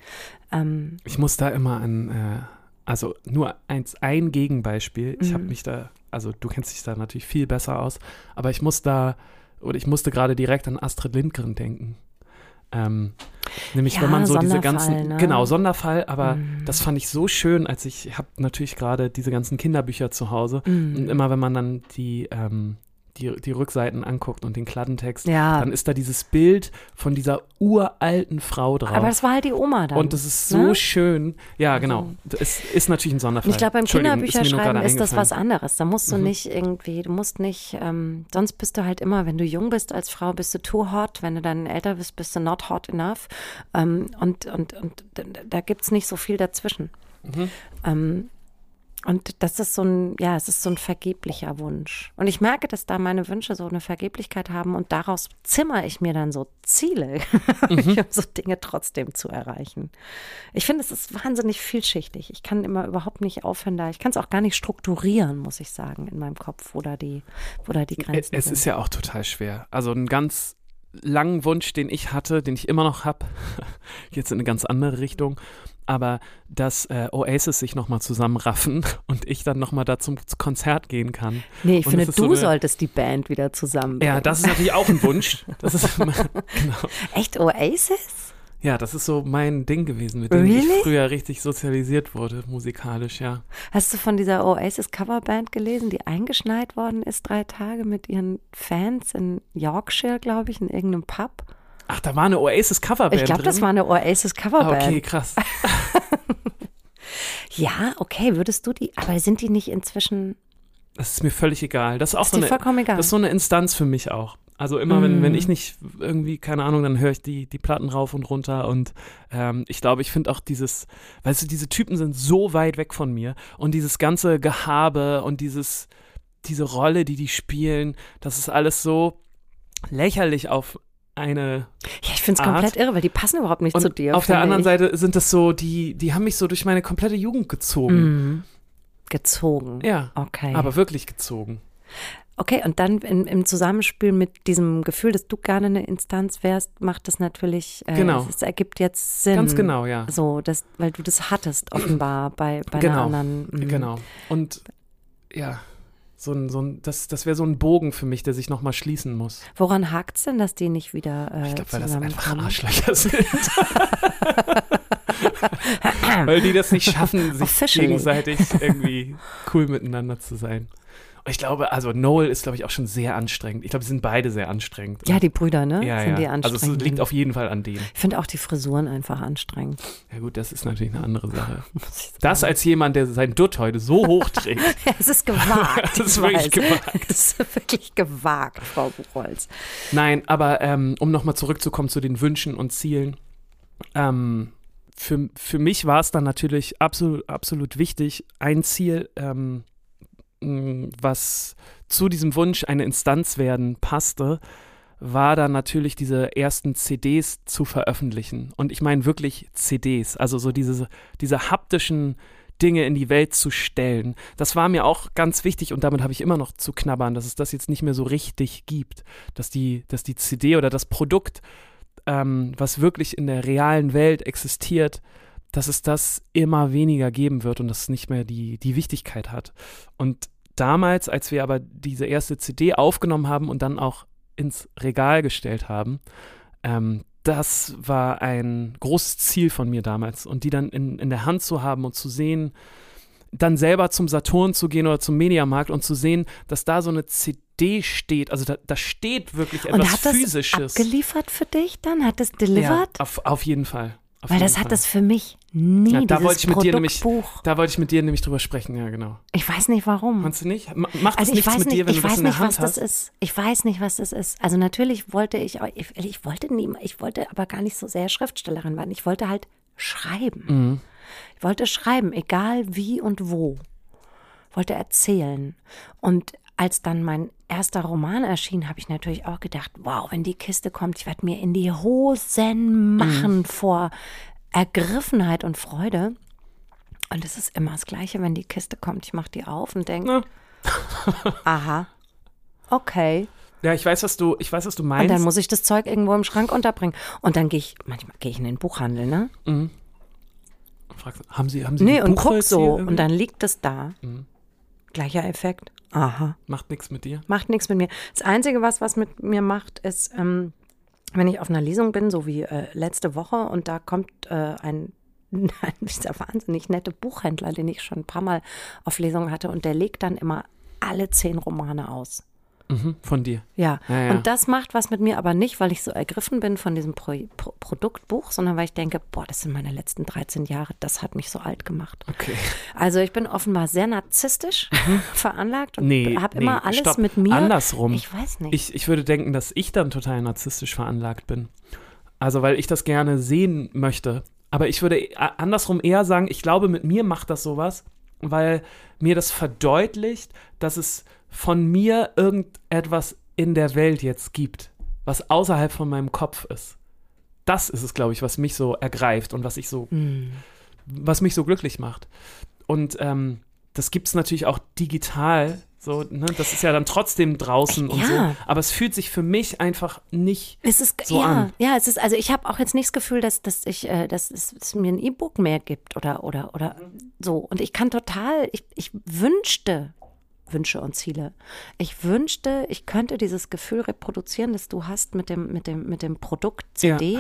Ähm, Ich muss da immer an, äh, also nur eins, ein Gegenbeispiel. Ich habe Mhm. mich da, also du kennst dich da natürlich viel besser aus, aber ich muss da, oder ich musste gerade direkt an Astrid Lindgren denken. Ähm, nämlich Ja, wenn man so diese ganzen, ne? genau, Sonderfall, aber Mhm. das fand ich so schön, als ich, ich habe natürlich gerade diese ganzen Kinderbücher zu Hause mm, und immer wenn man dann die, ähm, die, die Rückseiten anguckt und den Kladdentext, Ja. dann ist da dieses Bild von dieser uralten Frau drauf. Aber das war halt die Oma dann. und das ist so ne? schön. Ja, genau. Es ist natürlich ein Sonderfall. Ich glaube, beim ist Kinderbücherschreiben gerade ist das was anderes. Da musst du Mhm. nicht irgendwie, du musst nicht, ähm, sonst bist du halt immer, wenn du jung bist als Frau, bist du too hot. Wenn du dann älter bist, bist du not hot enough. Ähm, und, und, und da, da gibt es nicht so viel dazwischen. Mhm. Ähm, und das ist so ein, ja, es ist so ein vergeblicher Wunsch. Und ich merke, dass da meine Wünsche so eine Vergeblichkeit haben und daraus zimmer ich mir dann so Ziele, Mhm. um so Dinge trotzdem zu erreichen. Ich finde, es ist wahnsinnig vielschichtig. Ich kann immer überhaupt nicht aufhören da. Ich kann es auch gar nicht strukturieren, muss ich sagen, in meinem Kopf, wo da die, wo da die Grenzen Es sind. ist ja auch total schwer. Also ein ganz langen Wunsch, den ich hatte, den ich immer noch habe, jetzt in eine ganz andere Richtung, aber dass äh, Oasis sich nochmal zusammenraffen und ich dann nochmal da zum Konzert gehen kann. nee, ich und finde, ist so du eine- solltest die Band wieder zusammenbringen. Ja, das ist natürlich auch ein Wunsch. Das ist, genau. Echt Oasis? Ja, das ist so mein Ding gewesen, mit dem Really? ich früher richtig sozialisiert wurde, musikalisch, ja. Hast du von dieser Oasis Coverband gelesen, die eingeschneit worden ist, drei Tage mit ihren Fans in Yorkshire, glaube ich, in irgendeinem Pub? Ach, da war eine Oasis-Coverband Ich glaube, das war eine Oasis Ah, Coverband. Okay, krass. Ja, okay, würdest du die, aber sind die nicht inzwischen, Das ist mir völlig egal. Das ist auch ist so eine, vollkommen egal? das ist so eine Instanz für mich auch. Also immer, wenn, wenn Mm. ich nicht irgendwie, keine Ahnung, dann höre ich die, die Platten rauf und runter und ähm, ich glaube, ich finde auch dieses, weißt du, diese Typen sind so weit weg von mir und dieses ganze Gehabe und dieses, diese Rolle, die die spielen, das ist alles so lächerlich auf eine ja, ich finde es komplett irre, weil die passen überhaupt nicht und zu dir. auf der anderen ich. Seite sind das so, die, die haben mich so durch meine komplette Jugend gezogen. Mhm. Gezogen. Ja, Okay. aber wirklich gezogen. okay, und dann in, im Zusammenspiel mit diesem Gefühl, dass du gerne eine Instanz wärst, macht das natürlich, äh, Genau. es, ergibt jetzt Sinn. Ganz genau, ja. So, das, weil du das hattest offenbar bei, bei Genau. einer anderen. mhm. Genau. Und ja, so ein, so ein, das, das wäre so ein Bogen für mich, der sich nochmal schließen muss. Woran hakt es denn, dass die nicht wieder äh, Ich glaube, weil das einfach? Arschlöcher sind. weil die das nicht schaffen, sich gegenseitig irgendwie cool miteinander zu sein. Und ich glaube, also Noel ist, glaube ich, auch schon sehr anstrengend. Ich glaube, sie sind beide sehr anstrengend. Ja, die Brüder, ne? ja, Sind die ja. Also anstrengend. es liegt auf jeden Fall an denen. ich finde auch die Frisuren einfach anstrengend. Ja gut, das ist natürlich eine andere Sache. Das als jemand, der sein Dutt heute so hoch trägt. Es ist gewagt. Das ist ich wirklich weiß. gewagt. Es ist wirklich gewagt, Frau Buchholz. Nein, aber ähm, um nochmal zurückzukommen zu den Wünschen und Zielen. Ähm, für, für mich war es dann natürlich absolut, absolut wichtig, ein Ziel, ähm, was zu diesem Wunsch eine Instanz werden passte, war dann natürlich diese ersten CDs zu veröffentlichen. Und ich meine wirklich CDs, also so diese, diese haptischen Dinge in die Welt zu stellen. Das war mir auch ganz wichtig und damit habe ich immer noch zu knabbern, dass es das jetzt nicht mehr so richtig gibt, dass die, dass die CD oder das Produkt, ähm, was wirklich in der realen Welt existiert, dass es das immer weniger geben wird und das nicht mehr die, die Wichtigkeit hat. Und damals, als wir aber diese erste CD aufgenommen haben und dann auch ins Regal gestellt haben, ähm, das war ein großes Ziel von mir damals. Und die dann in, in der Hand zu haben und zu sehen, dann selber zum Saturn zu gehen oder zum Mediamarkt und zu sehen, dass da so eine CD steht. Also da, da steht wirklich Und etwas hat das Physisches. abgeliefert für dich dann? Hat es ja, delivered? auf, auf jeden Fall. Auf Weil das hat Fall. das für mich nie, Ja, da dieses wollte ich mit dir nämlich-. Da wollte ich mit dir nämlich drüber sprechen, ja, genau. Ich weiß nicht warum. Meinst du nicht? Ma- Macht das Also ich nichts weiß mit nicht, dir, wenn ich du das weiß in der nicht, Hand was hast? das ist. Ich weiß nicht, was das ist. Also natürlich wollte ich, ich, ich wollte nie, ich wollte aber gar nicht so sehr Schriftstellerin werden. Ich wollte halt schreiben. Mhm. Ich wollte schreiben, egal wie und wo. Wollte erzählen. Und als dann mein erster Roman erschien, habe ich natürlich auch gedacht, wow, wenn die Kiste kommt, ich werde mir in die Hosen machen vor Ergriffenheit und Freude. Und es ist immer das Gleiche, wenn die Kiste kommt. Ich mache die auf und denke, Na. aha, okay. Ja, ich weiß, was du, ich weiß, was du Und meinst. dann muss ich das Zeug irgendwo im Schrank unterbringen. Und dann gehe ich, manchmal gehe ich in den Buchhandel, ne? Fragst, haben Sie, haben Sie Nee, und guck so. irgendwie? Und dann liegt es da. Mhm. Gleicher Effekt. Aha. Macht nichts mit dir. Macht nichts mit mir. Das Einzige, was was mit mir macht, ist, ähm, wenn ich auf einer Lesung bin, so wie äh, letzte Woche, und da kommt äh, ein, ein dieser wahnsinnig nette Buchhändler, den ich schon ein paar Mal auf Lesung hatte, und der legt dann immer alle zehn Romane aus. Mhm, von dir. Ja. Ja, ja. Und das macht was mit mir, aber nicht, weil ich so ergriffen bin von diesem Pro Pro Produktbuch, sondern weil ich denke, boah, das sind meine letzten 13 Jahre, das hat mich so alt gemacht. Okay. Also ich bin offenbar sehr narzisstisch veranlagt und Mhm. Nee, habe nee, immer alles stopp. mit mir. Andersrum. Ich weiß nicht. Ich, ich würde denken, dass ich dann total narzisstisch veranlagt bin. Also, weil ich das gerne sehen möchte. Aber ich würde e- andersrum eher sagen, ich glaube, mit mir macht das sowas, weil mir das verdeutlicht, dass es von mir irgendetwas in der Welt jetzt gibt, was außerhalb von meinem Kopf ist. Das ist es, glaube ich, was mich so ergreift und was ich so Hm. was mich so glücklich macht. Und ähm, das gibt es natürlich auch digital. So, ne? Das ist ja dann trotzdem draußen und Ja. so. Aber es fühlt sich für mich einfach nicht. Es ist so ja, an. ja, es ist also ich habe auch jetzt nicht das Gefühl, dass, dass ich, äh, dass es, es mir ein E-Book mehr gibt oder oder oder so. Und ich kann total, ich, ich wünschte, Wünsche und Ziele. Ich wünschte, ich könnte dieses Gefühl reproduzieren, das du hast mit dem mit dem mit dem Produkt CD,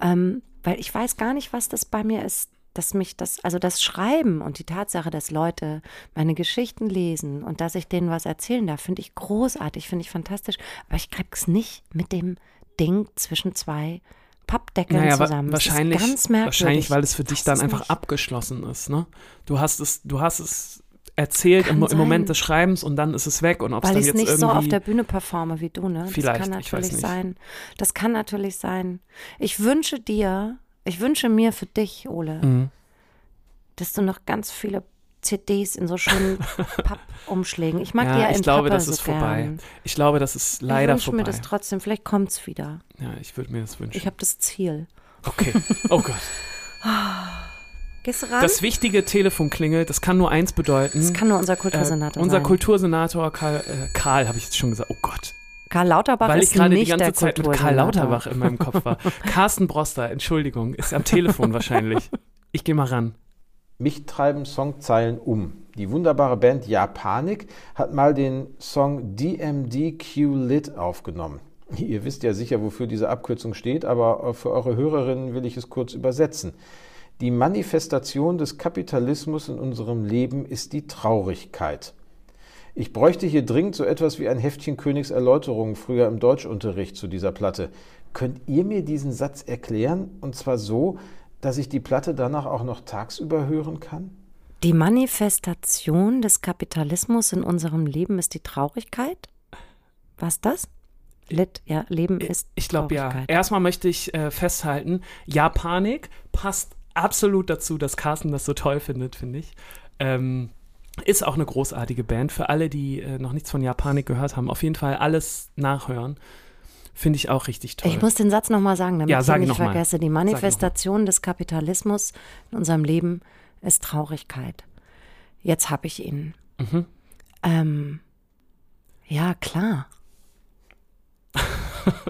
ähm, weil ich weiß gar nicht, was das bei mir ist. Dass mich das, also das Schreiben und die Tatsache, dass Leute meine Geschichten lesen und dass ich denen was erzählen darf, finde ich großartig, finde ich fantastisch. Aber ich krieg's nicht mit dem Ding zwischen zwei Pappdeckeln Naja, zusammen. Wahrscheinlich, ganz merkwürdig. wahrscheinlich, weil es für Ich dich dann einfach nicht. abgeschlossen ist. Ne? Du hast es, du hast es erzählt im, im Moment des Schreibens und dann ist es weg. Und ob es Weil dann ich jetzt nicht irgendwie so auf der Bühne performe wie du, ne? Vielleicht, das kann ich natürlich sein. Das kann natürlich sein. Ich wünsche dir, ich wünsche mir für dich, Ole, Mhm. dass du noch ganz viele CDs in so schönen Pappumschlägen. Ich mag die ja ja, in ich glaube, Pappe das so ist vorbei. gern. Ich glaube, das ist leider ich wünsche vorbei. mir das trotzdem. Vielleicht kommt es wieder. ja, ich würde mir das wünschen. Ich habe das Ziel. okay. Oh Gott. Gehst du ran? Das wichtige Telefon klingelt. Das kann nur eins bedeuten. Das kann nur unser Kultursenator Äh, unser sein. Kultursenator Karl, äh, Karl habe ich jetzt schon gesagt. Oh Gott. Karl Lauterbach Weil ist ich gerade die nicht ganze der Zeit mit Karl. Lauterbach in meinem Kopf war. Carsten Broster, Entschuldigung, ist am Telefon wahrscheinlich. Ich gehe mal ran. Mich treiben Songzeilen um. Die wunderbare Band Japanik hat mal den Song DMDQ Lit aufgenommen. Ihr wisst ja sicher, wofür diese Abkürzung steht, aber für eure Hörerinnen will ich es kurz übersetzen. Die Manifestation des Kapitalismus in unserem Leben ist die Traurigkeit. Ich bräuchte hier dringend so etwas wie ein Heftchen Königs Erläuterungen früher im Deutschunterricht zu dieser Platte. Könnt ihr mir diesen Satz erklären? Und zwar so, dass ich die Platte danach auch noch tagsüber hören kann? Die Manifestation des Kapitalismus in unserem Leben ist die Traurigkeit? Was das? Lit, ja, Leben ist Ich glaube ja. Erstmal möchte ich äh, festhalten, Japanik passt absolut dazu, dass Carsten das so toll findet, finde ich. Ähm, ist auch eine großartige Band. Für alle, die äh, noch nichts von Japanik gehört haben, auf jeden Fall alles nachhören. Finde ich auch richtig toll. Ich muss den Satz nochmal sagen, damit Ja, ich ihn nicht noch mal. vergesse. Die. Manifestation des Kapitalismus in unserem Leben ist Traurigkeit. Jetzt habe ich ihn. Mhm. Ähm, ja, klar.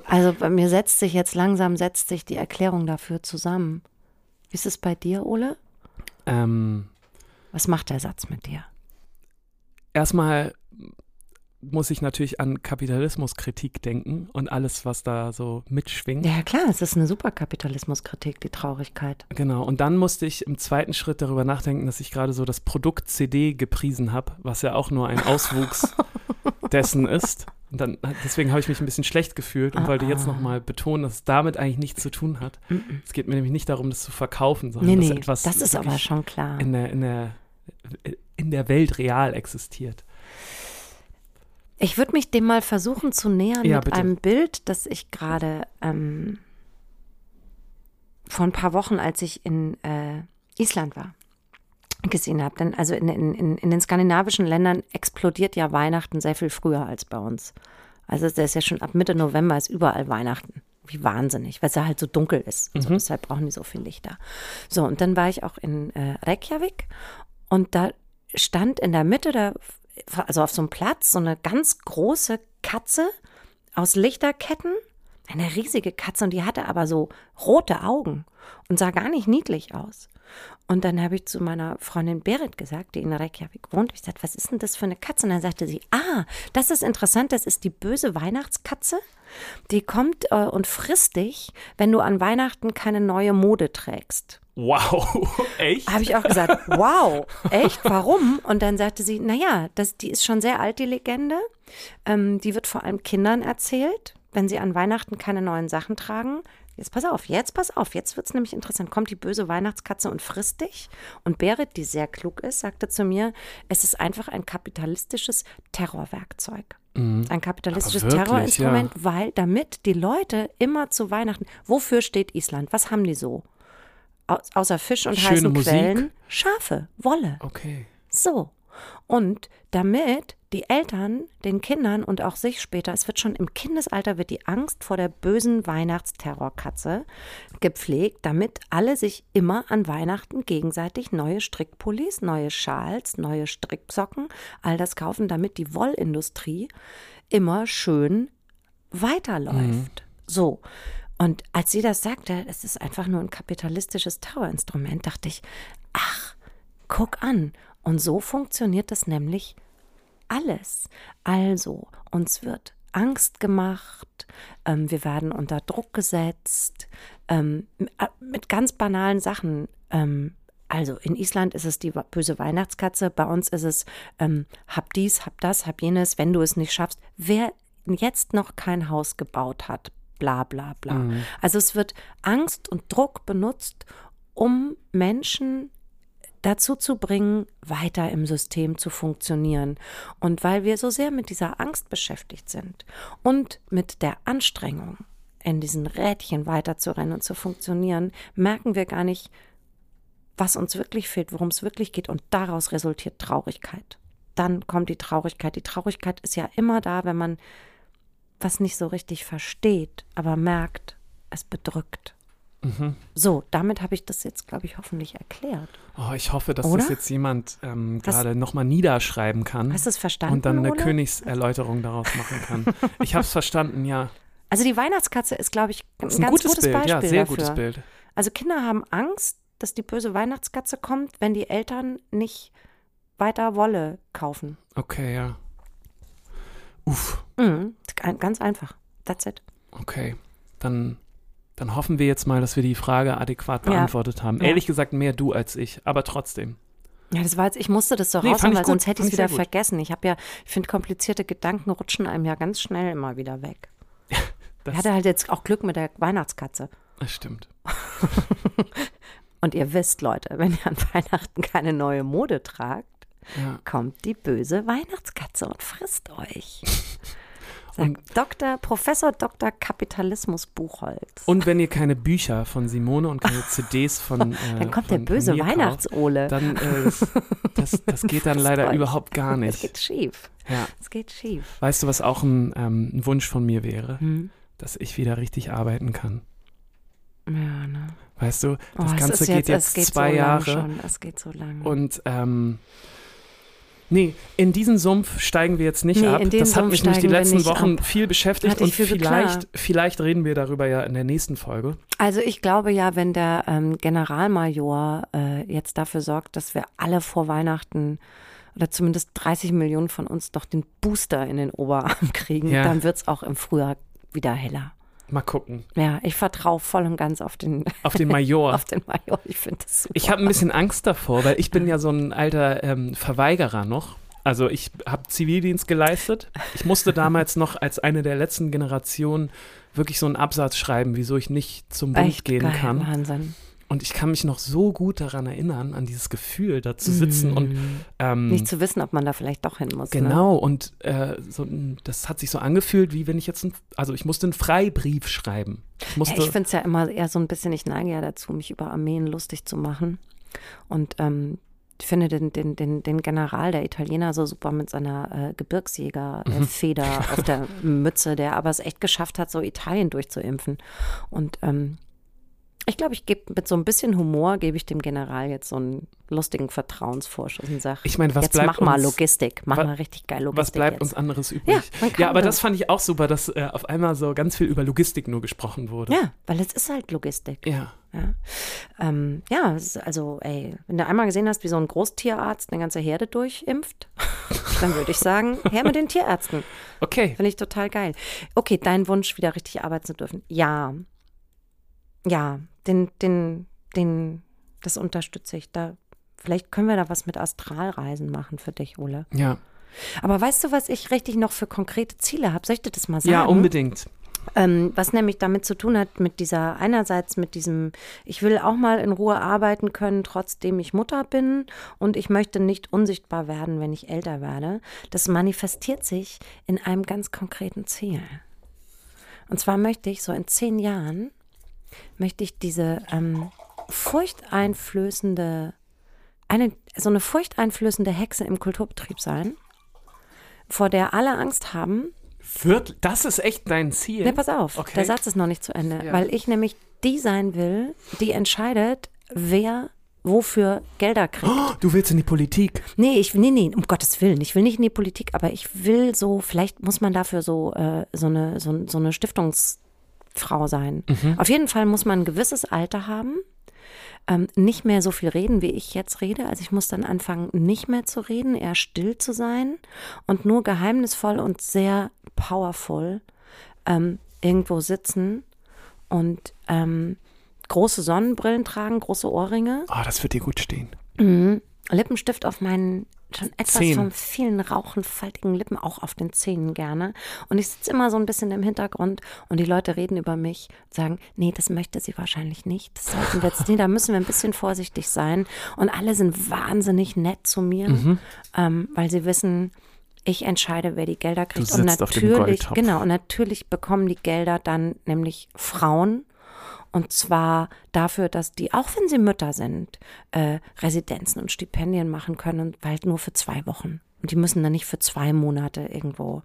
Also bei mir setzt sich jetzt langsam, setzt sich die Erklärung dafür zusammen. Wie ist es bei dir, Ole? ähm, Was macht der Satz mit dir? erstmal muss ich natürlich an Kapitalismuskritik denken und alles, was da so mitschwingt. Ja, klar, es ist eine super Kapitalismuskritik, die Traurigkeit. Genau, und dann musste ich im zweiten Schritt darüber nachdenken, dass ich gerade so das Produkt CD gepriesen habe, was ja auch nur ein Auswuchs dessen ist. Und dann, deswegen habe ich mich ein bisschen schlecht gefühlt und Ah, wollte jetzt ah. nochmal betonen, dass es damit eigentlich nichts zu tun hat. Mm-mm. Es geht mir nämlich nicht darum, das zu verkaufen, sondern Nee, dass nee, etwas das ist aber schon klar. in der, in, der, in der Welt real existiert. Ich würde mich dem mal versuchen zu nähern Ja, mit bitte. einem Bild, das ich gerade ähm, vor ein paar Wochen, als ich in äh, Island war, gesehen habe. Denn also in, in, in, den skandinavischen Ländern explodiert ja Weihnachten sehr viel früher als bei uns. Also das ist ja schon ab Mitte November ist überall Weihnachten. Wie wahnsinnig, weil es ja halt so dunkel ist. Also deshalb brauchen die so viel Lichter. So, und dann war ich auch in äh, Reykjavik und da stand in der Mitte der, also auf so einem Platz, so eine ganz große Katze aus Lichterketten. Eine riesige Katze und die hatte aber so rote Augen und sah gar nicht niedlich aus. Und dann habe ich zu meiner Freundin Berit gesagt, die in Reykjavik wohnt, ich gesagt, was ist denn das für eine Katze? Und dann sagte sie, ah, das ist interessant, das ist die böse Weihnachtskatze. Die kommt äh, und frisst dich, wenn du an Weihnachten keine neue Mode trägst. Wow, echt? Habe ich auch gesagt, wow, echt, warum? Und dann sagte sie, naja, das, die ist schon sehr alt, die Legende. Ähm, die wird vor allem Kindern erzählt, wenn sie an Weihnachten keine neuen Sachen tragen. Jetzt pass auf, jetzt pass auf, jetzt wird es nämlich interessant. Kommt die böse Weihnachtskatze und frisst dich? Und Berit, die sehr klug ist, sagte zu mir, es ist einfach ein kapitalistisches Terrorwerkzeug. Mhm. Ein kapitalistisches wirklich, Terrorinstrument, weil damit die Leute immer zu Weihnachten, wofür steht Island? Was haben die so? Au außer Fisch und Schöne heißen Musik. Quellen? Schafe, Wolle. Okay. So. Und damit die Eltern den Kindern und auch sich später, es wird schon im Kindesalter, wird die Angst vor der bösen Weihnachtsterrorkatze gepflegt, damit alle sich immer an Weihnachten gegenseitig neue Strickpullis, neue Schals, neue Stricksocken, all das kaufen, damit die Wollindustrie immer schön weiterläuft. So. Und als sie das sagte, es ist einfach nur ein kapitalistisches Terrorinstrument, dachte ich, ach, guck an. Und so funktioniert das nämlich alles. Also, uns wird Angst gemacht, ähm, wir werden unter Druck gesetzt, ähm, äh, mit ganz banalen Sachen. Ähm, also in Island ist es die böse Weihnachtskatze, bei uns ist es ähm, hab dies, hab das, hab jenes, wenn du es nicht schaffst. Wer jetzt noch kein Haus gebaut hat, bla bla bla. Also es wird Angst und Druck benutzt, um Menschen dazu zu bringen, weiter im System zu funktionieren. Und weil wir so sehr mit dieser Angst beschäftigt sind und mit der Anstrengung, in diesen Rädchen weiterzurennen und zu funktionieren, merken wir gar nicht, was uns wirklich fehlt, worum es wirklich geht. Und daraus resultiert Traurigkeit. Dann kommt die Traurigkeit. Die Traurigkeit ist ja immer da, wenn man was nicht so richtig versteht, aber merkt, es bedrückt. So, damit habe ich das jetzt, glaube ich, hoffentlich erklärt. Oh, ich hoffe, dass Oder? das jetzt jemand ähm, gerade nochmal niederschreiben kann. Hast du es verstanden? und dann eine Ole? Königserläuterung daraus machen kann. Ich habe es verstanden, ja. Also die Weihnachtskatze ist, glaube ich, ein, ist ein ganz gutes, Bild, Beispiel ja, sehr dafür. gutes Bild. Also Kinder haben Angst, dass die böse Weihnachtskatze kommt, wenn die Eltern nicht weiter Wolle kaufen. Okay, ja. Uff, Mhm. Ganz einfach. That's it. okay. Dann, dann hoffen wir jetzt mal, dass wir die Frage adäquat Ja. beantwortet haben. Ja. Ehrlich gesagt, mehr du als ich, aber trotzdem. Ja, das war jetzt, ich musste das so Nee, ich weil gut, sonst hätte ich es wieder vergessen. Ich habe ja, ich finde, komplizierte Gedanken rutschen einem ja ganz schnell immer wieder weg. Ich hatte halt jetzt auch Glück mit der Weihnachtskatze. das stimmt. Und ihr wisst, Leute, wenn ihr an Weihnachten keine neue Mode tragt, Ja. kommt die böse Weihnachtskatze und frisst euch. Und- Dr. Professor Dr. Kapitalismus Buchholz. Und wenn ihr keine Bücher von Simone und keine CDs von. Äh, dann kommt der von, böse von mir kauft, Weihnachtsole. Dann, äh, das, das, geht dann leider überhaupt gar Es nicht. geht schief. Ja. Es geht schief. Weißt du, was auch ein, ähm, ein Wunsch von mir wäre? Hm. Dass ich wieder richtig arbeiten kann. Ja, ne? Weißt du, Oh, das es Ganze ist geht jetzt es geht zwei so Jahre. Schon. Es geht so lange. Und ähm, nee, in diesen Sumpf steigen wir jetzt nicht Nee, ab. Das hat mich nämlich die letzten Wochen ab. viel beschäftigt und ich für vielleicht, vielleicht reden wir darüber ja in der nächsten Folge. Also ich glaube ja, wenn der ähm, Generalmajor äh, jetzt dafür sorgt, dass wir alle vor Weihnachten oder zumindest 30 Millionen von uns doch den Booster in den Oberarm kriegen, Ja. dann wird es auch im Frühjahr wieder heller. Mal gucken. Ja, ich vertraue voll und ganz auf den, Auf den Major. auf den Major. Ich finde das super. Ich habe ein bisschen Angst davor, weil ich bin ja so ein alter ähm, Verweigerer noch. Also ich habe Zivildienst geleistet. Ich musste damals noch als eine der letzten Generationen wirklich so einen Absatz schreiben, wieso ich nicht zum Bund Echt gehen geil, kann. Wahnsinn. Und ich kann mich noch so gut daran erinnern, an dieses Gefühl, da zu sitzen und ähm, Mhm. Nicht zu wissen, ob man da vielleicht doch hin muss. Ne? Genau, und äh, so, das hat sich so angefühlt, wie wenn ich jetzt, ein, also ich musste einen Freibrief schreiben. Ich Ja, ich finde es ja immer eher so ein bisschen, ich neige ja dazu, mich über Armeen lustig zu machen. Und ähm, ich finde den, den, den, den General, der Italiener, so super mit seiner äh, Gebirgsjäger-Feder auf der Mütze, der aber es echt geschafft hat, so Italien durchzuimpfen. Und ähm, ich glaube, ich gebe mit so ein bisschen Humor, gebe ich dem General jetzt so einen lustigen Vertrauensvorschuss und sage, Ich meine, was jetzt bleibt mach mal uns- Logistik, mach wa- mal richtig geil Logistik was bleibt jetzt. uns anderes übrig? Ja, Ja, aber das. das fand ich auch super, dass äh, auf einmal so ganz viel über Logistik nur gesprochen wurde. Ja, weil es ist halt Logistik. Ja. Ja, ähm, ja also, ey, wenn du einmal gesehen hast, wie so ein Großtierarzt eine ganze Herde durchimpft, dann würde ich sagen, her mit den Tierärzten. Okay. Finde ich total geil. Okay, dein Wunsch, wieder richtig arbeiten zu dürfen. Ja. Ja, den, den, den, das unterstütze ich. Da, vielleicht können wir da was mit Astralreisen machen für dich, Ole. Ja. Aber weißt du, was ich richtig noch für konkrete Ziele habe? Soll ich dir das mal sagen? Ja, unbedingt. Ähm, was nämlich damit zu tun hat, mit dieser, einerseits mit diesem, ich will auch mal in Ruhe arbeiten können, trotzdem ich Mutter bin und ich möchte nicht unsichtbar werden, wenn ich älter werde. Das manifestiert sich in einem ganz konkreten Ziel. Und zwar möchte ich so in zehn Jahren, möchte ich diese ähm, furchteinflößende, eine, so eine furchteinflößende Hexe im Kulturbetrieb sein, vor der alle Angst haben, Viertel, das ist echt dein Ziel. Ne, pass auf, Okay. der Satz ist noch nicht zu Ende, Ja. weil ich nämlich die sein will, die entscheidet, wer wofür Gelder kriegt. Du willst in die Politik. Nee, ich nee, nee, um Gottes Willen, ich will nicht in die Politik, aber ich will so, vielleicht muss man dafür so äh, so eine so, so eine Stiftungsfrau sein. Auf jeden Fall muss man ein gewisses Alter haben. Ähm, nicht mehr so viel reden, wie ich jetzt rede. Also ich muss dann anfangen, nicht mehr zu reden, eher still zu sein und nur geheimnisvoll und sehr powerful ähm, irgendwo sitzen und ähm, große Sonnenbrillen tragen, große Ohrringe, Oh, das wird dir gut stehen. Lippenstift auf meinen schon etwas Zähnen. vom vielen Rauchen faltigen Lippen, auch auf den Zähnen gerne. Und ich sitze immer so ein bisschen im Hintergrund und die Leute reden über mich und sagen, nee, das möchte sie wahrscheinlich nicht. Das sollten wir jetzt, nee, da müssen wir ein bisschen vorsichtig sein. Und alle sind wahnsinnig nett zu mir, Mhm. ähm, weil sie wissen, ich entscheide, wer die Gelder kriegt. und natürlich, genau, und natürlich bekommen die Gelder dann nämlich Frauen. Und zwar dafür, dass die, auch wenn sie Mütter sind, äh, Residenzen und Stipendien machen können, weil nur für zwei Wochen. Und die müssen dann nicht für zwei Monate irgendwo,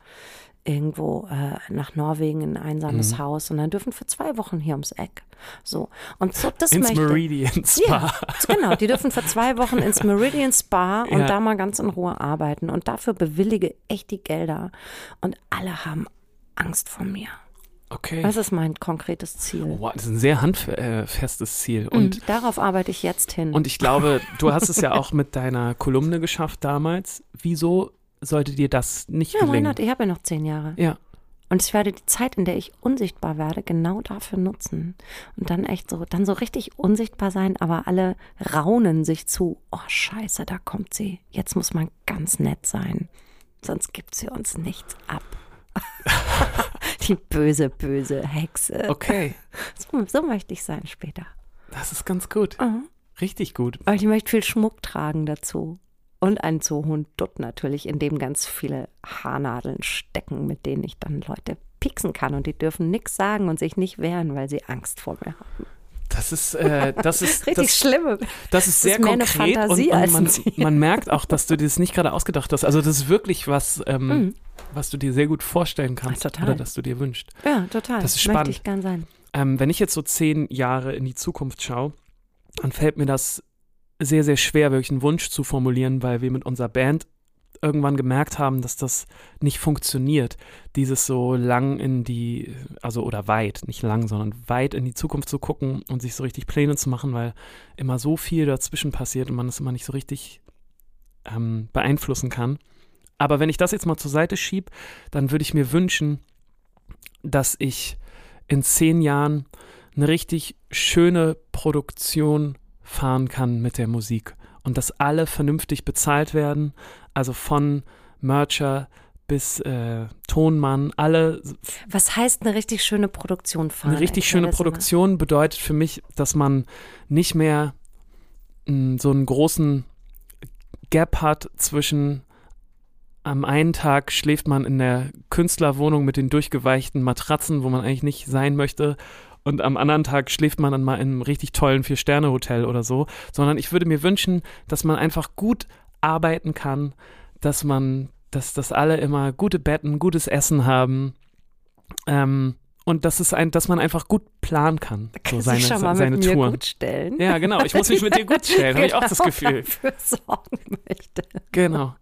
irgendwo äh, nach Norwegen in ein einsames Mhm. Haus, sondern dürfen für zwei Wochen hier ums Eck. So. Und so, das Ins möchte Meridian Spa. ja, genau. Die dürfen für zwei Wochen ins Meridian Spa und Ja. da mal ganz in Ruhe arbeiten. Und dafür bewillige ich die Gelder. Und alle haben Angst vor mir. Okay. Das ist mein konkretes Ziel. Wow, das ist ein sehr handfestes Ziel. Und, Und darauf arbeite ich jetzt hin. und ich glaube, du hast es ja auch mit deiner Kolumne geschafft damals. Wieso sollte dir das nicht ja, gelingen? not? Ich habe ja noch zehn Jahre. Ja. Und ich werde die Zeit, in der ich unsichtbar werde, genau dafür nutzen. Und dann echt so, dann so richtig unsichtbar sein, aber alle raunen sich zu. Oh, scheiße, da kommt sie. Jetzt muss man ganz nett sein. Sonst gibt sie uns nichts ab. die böse, böse Hexe. Okay. So, so möchte ich sein später. Das ist ganz gut. Mhm. Richtig gut. Weil ich möchte viel Schmuck tragen dazu. Und einen hohen Dutt natürlich, in dem ganz viele Haarnadeln stecken, mit denen ich dann Leute pieksen kann. Und die dürfen nichts sagen und sich nicht wehren, weil sie Angst vor mir haben. Das ist, äh, das ist, Richtig das, schlimm. das ist sehr ist mehr eine konkret Fantasie und, und als man, man merkt auch, dass du dir das nicht gerade ausgedacht hast. Also das ist wirklich was, ähm, was du dir sehr gut vorstellen kannst total. oder dass du dir wünschst. Ja, total. Das ist Möchte spannend. ich gern sein. Ähm, wenn ich jetzt so zehn Jahre in die Zukunft schaue, dann fällt mir das sehr, sehr schwer, wirklich einen Wunsch zu formulieren, weil wir mit unserer Band irgendwann gemerkt haben, dass das nicht funktioniert. Dieses so lang in die, also oder weit, nicht lang, sondern weit in die Zukunft zu gucken und sich so richtig Pläne zu machen, weil immer so viel dazwischen passiert und man es immer nicht so richtig ähm, beeinflussen kann. Aber wenn ich das jetzt mal zur Seite schiebe, dann würde ich mir wünschen, dass ich in zehn Jahren eine richtig schöne Produktion fahren kann mit der Musik und dass alle vernünftig bezahlt werden, also von Mercher bis äh, Tonmann, alle Was heißt eine richtig schöne Produktion fahren? eine richtig schöne. Produktion bedeutet für mich, dass man nicht mehr mh, so einen großen Gap hat zwischen am einen Tag schläft man in der Künstlerwohnung mit den durchgeweichten Matratzen, wo man eigentlich nicht sein möchte. Und am anderen Tag schläft man dann mal in einem richtig tollen Vier-Sterne-Hotel oder so. Sondern ich würde mir wünschen, dass man einfach gut arbeiten kann, dass man, dass, dass alle immer gute Betten, gutes Essen haben. Ähm, und dass es ein, dass man einfach gut planen kann. So Kannst seine, schon mal seine mit mir Touren. gut stellen. Ja, genau. Ich muss mich mit dir gut stellen, habe ich auch das Genau, Gefühl. Dafür sorgen möchte. Genau.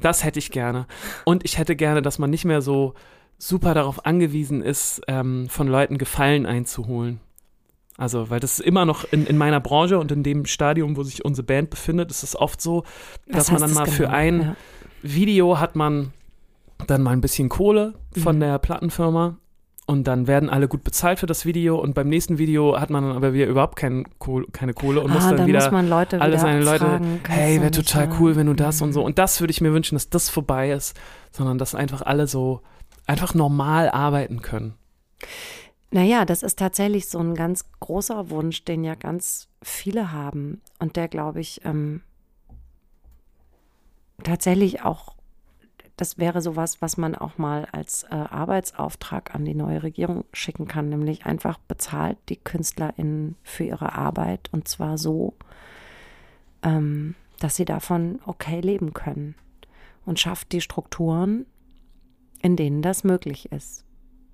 Das hätte ich gerne. Und ich hätte gerne, dass man nicht mehr so super darauf angewiesen ist, ähm, von Leuten Gefallen einzuholen. Also, weil das ist immer noch in, in meiner Branche und in dem Stadium, wo sich unsere Band befindet, ist es oft so, dass man dann das mal für genau? ein Ja. Video hat man dann mal ein bisschen Kohle von Mhm. der Plattenfirma und dann werden alle gut bezahlt für das Video und beim nächsten Video hat man dann aber wieder überhaupt kein Kohl, keine Kohle und ah, muss dann, dann wieder muss man Leute alle wieder seine Leute, fragen, kannst hey, wäre total ja. cool, wenn du das und so. Mhm. Und das würde ich mir wünschen, dass das vorbei ist, sondern dass einfach alle so einfach normal arbeiten können. Naja, das ist tatsächlich so ein ganz großer Wunsch, den ja ganz viele haben und der, glaube ich, ähm, tatsächlich auch, das wäre sowas, was man auch mal als äh, Arbeitsauftrag an die neue Regierung schicken kann, nämlich einfach bezahlt die KünstlerInnen für ihre Arbeit und zwar so, ähm, dass sie davon okay leben können und schafft die Strukturen, in denen das möglich ist.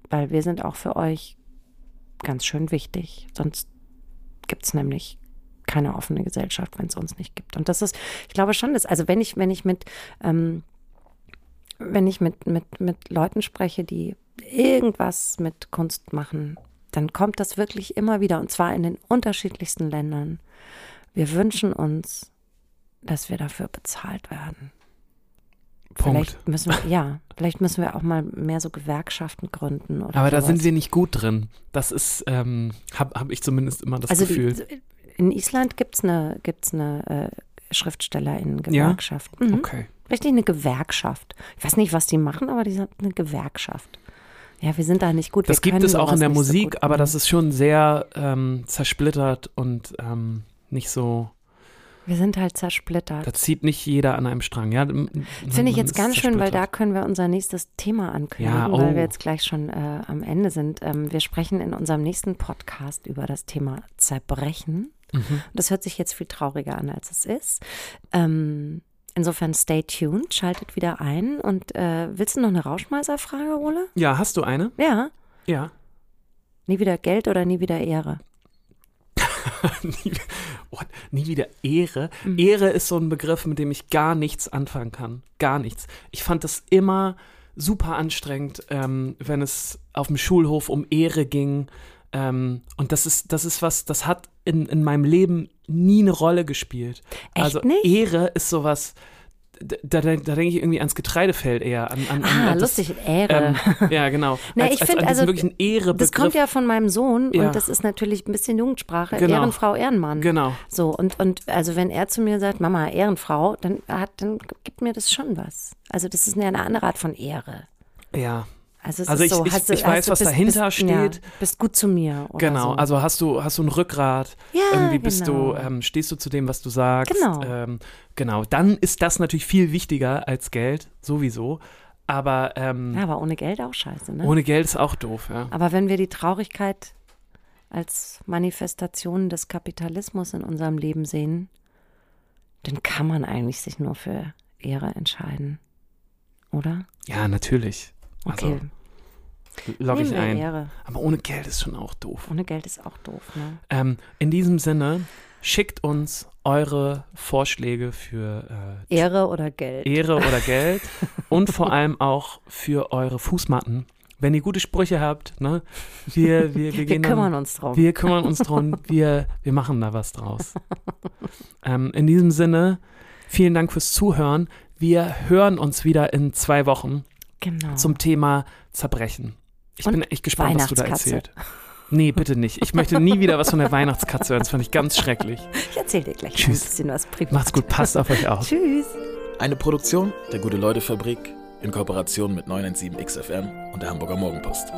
Weil wir sind auch für euch ganz schön wichtig. Sonst gibt es nämlich keine offene Gesellschaft, wenn es uns nicht gibt. Und das ist, ich glaube schon, dass, also wenn ich, wenn ich mit, ähm, wenn ich mit, mit, mit Leuten spreche, die irgendwas mit Kunst machen, dann kommt das wirklich immer wieder und zwar in den unterschiedlichsten Ländern. Wir wünschen uns, dass wir dafür bezahlt werden. Punkt. Vielleicht müssen wir, ja, vielleicht müssen wir auch mal mehr so Gewerkschaften gründen. Oder Aber da sowas. sind wir nicht gut drin. Das ist, ähm, habe hab ich zumindest immer das also Gefühl. Die, in Island gibt es eine, gibt's eine äh, Schriftstellerinnen-Gewerkschaft. Mhm. okay. Richtig eine Gewerkschaft. Ich weiß nicht, was die machen, aber die sind eine Gewerkschaft. Ja, wir sind da nicht gut. Das wir gibt es auch in der so Musik, gut. aber das ist schon sehr ähm, zersplittert und ähm, nicht so, Wir sind halt zersplittert. da zieht nicht jeder an einem Strang. Ja, Finde ich jetzt ganz schön, weil da können wir unser nächstes Thema ankündigen, Ja, weil oh. wir jetzt gleich schon äh, am Ende sind. Ähm, wir sprechen in unserem nächsten Podcast über das Thema Zerbrechen. Mhm. Das hört sich jetzt viel trauriger an, als es ist. Ähm, insofern stay tuned, schaltet wieder ein. Und äh, willst du noch eine Rauschmeißer-Frage, Ole? Ja, hast du eine? Ja. Ja. Nie wieder Geld oder nie wieder Ehre? nie, oh, nie wieder Ehre. Mhm. Ehre ist so ein Begriff, mit dem ich gar nichts anfangen kann. Gar nichts. Ich fand das immer super anstrengend, ähm, wenn es auf dem Schulhof um Ehre ging. Ähm, und das ist, das ist was, das hat in, in meinem Leben nie eine Rolle gespielt. Echt also nicht? Ehre ist sowas, da, da, da denke ich irgendwie ans Getreidefeld eher. An, an, an Ah, das, lustig, Ehre. Ähm, ja, genau. Na, als, ich als find, an diesen also. Das kommt ja von meinem Sohn Ja. und das ist natürlich ein bisschen Jugendsprache. Genau. Ehrenfrau, Ehrenmann. Genau. So, und, und also wenn er zu mir sagt, Mama, Ehrenfrau, dann hat, dann gibt mir das schon was. Also das ist eine andere Art von Ehre. Ja, Also, Also ich- so, ich- hast du, ich weiß, du, was bist, dahinter bist, steht. Ja, bist gut zu mir. Oder Genau, so. also hast du, hast du ein Rückgrat, ja, irgendwie bist genau. du, ähm, stehst du zu dem, was du sagst. Genau. Ähm, genau, dann ist das natürlich viel wichtiger als Geld, sowieso. Aber ähm, ja, aber ohne Geld auch scheiße, ne? ohne Geld ist auch doof, ja. Aber wenn wir die Traurigkeit als Manifestation des Kapitalismus in unserem Leben sehen, dann kann man eigentlich sich nur für Ehre entscheiden. Oder? Ja, natürlich. Also Okay. logge ich ein. Ehre. Aber ohne Geld ist schon auch doof. Ohne Geld ist auch doof, ne? Ähm, in diesem Sinne, schickt uns eure Vorschläge für äh, Ehre oder Geld? Ehre oder Geld und vor allem auch für eure Fußmatten. Wenn ihr gute Sprüche habt, ne? Wir, wir, wir, wir kümmern dann, uns drum. Wir kümmern uns drum. Wir, wir machen da was draus. Ähm, in diesem Sinne, vielen Dank fürs Zuhören. Wir hören uns wieder in zwei Wochen genau. zum Thema Zerbrechen. Ich Und bin echt gespannt, was du da erzählt. Nee, bitte nicht. Ich möchte nie wieder was von der Weihnachtskatze hören. Das fand ich ganz schrecklich. ich erzähle dir gleich Tschüss. ein bisschen was privat. Macht's gut, passt auf euch auf. Tschüss. Eine Produktion der Gute-Leute-Fabrik in Kooperation mit 917XFM und der Hamburger Morgenpost.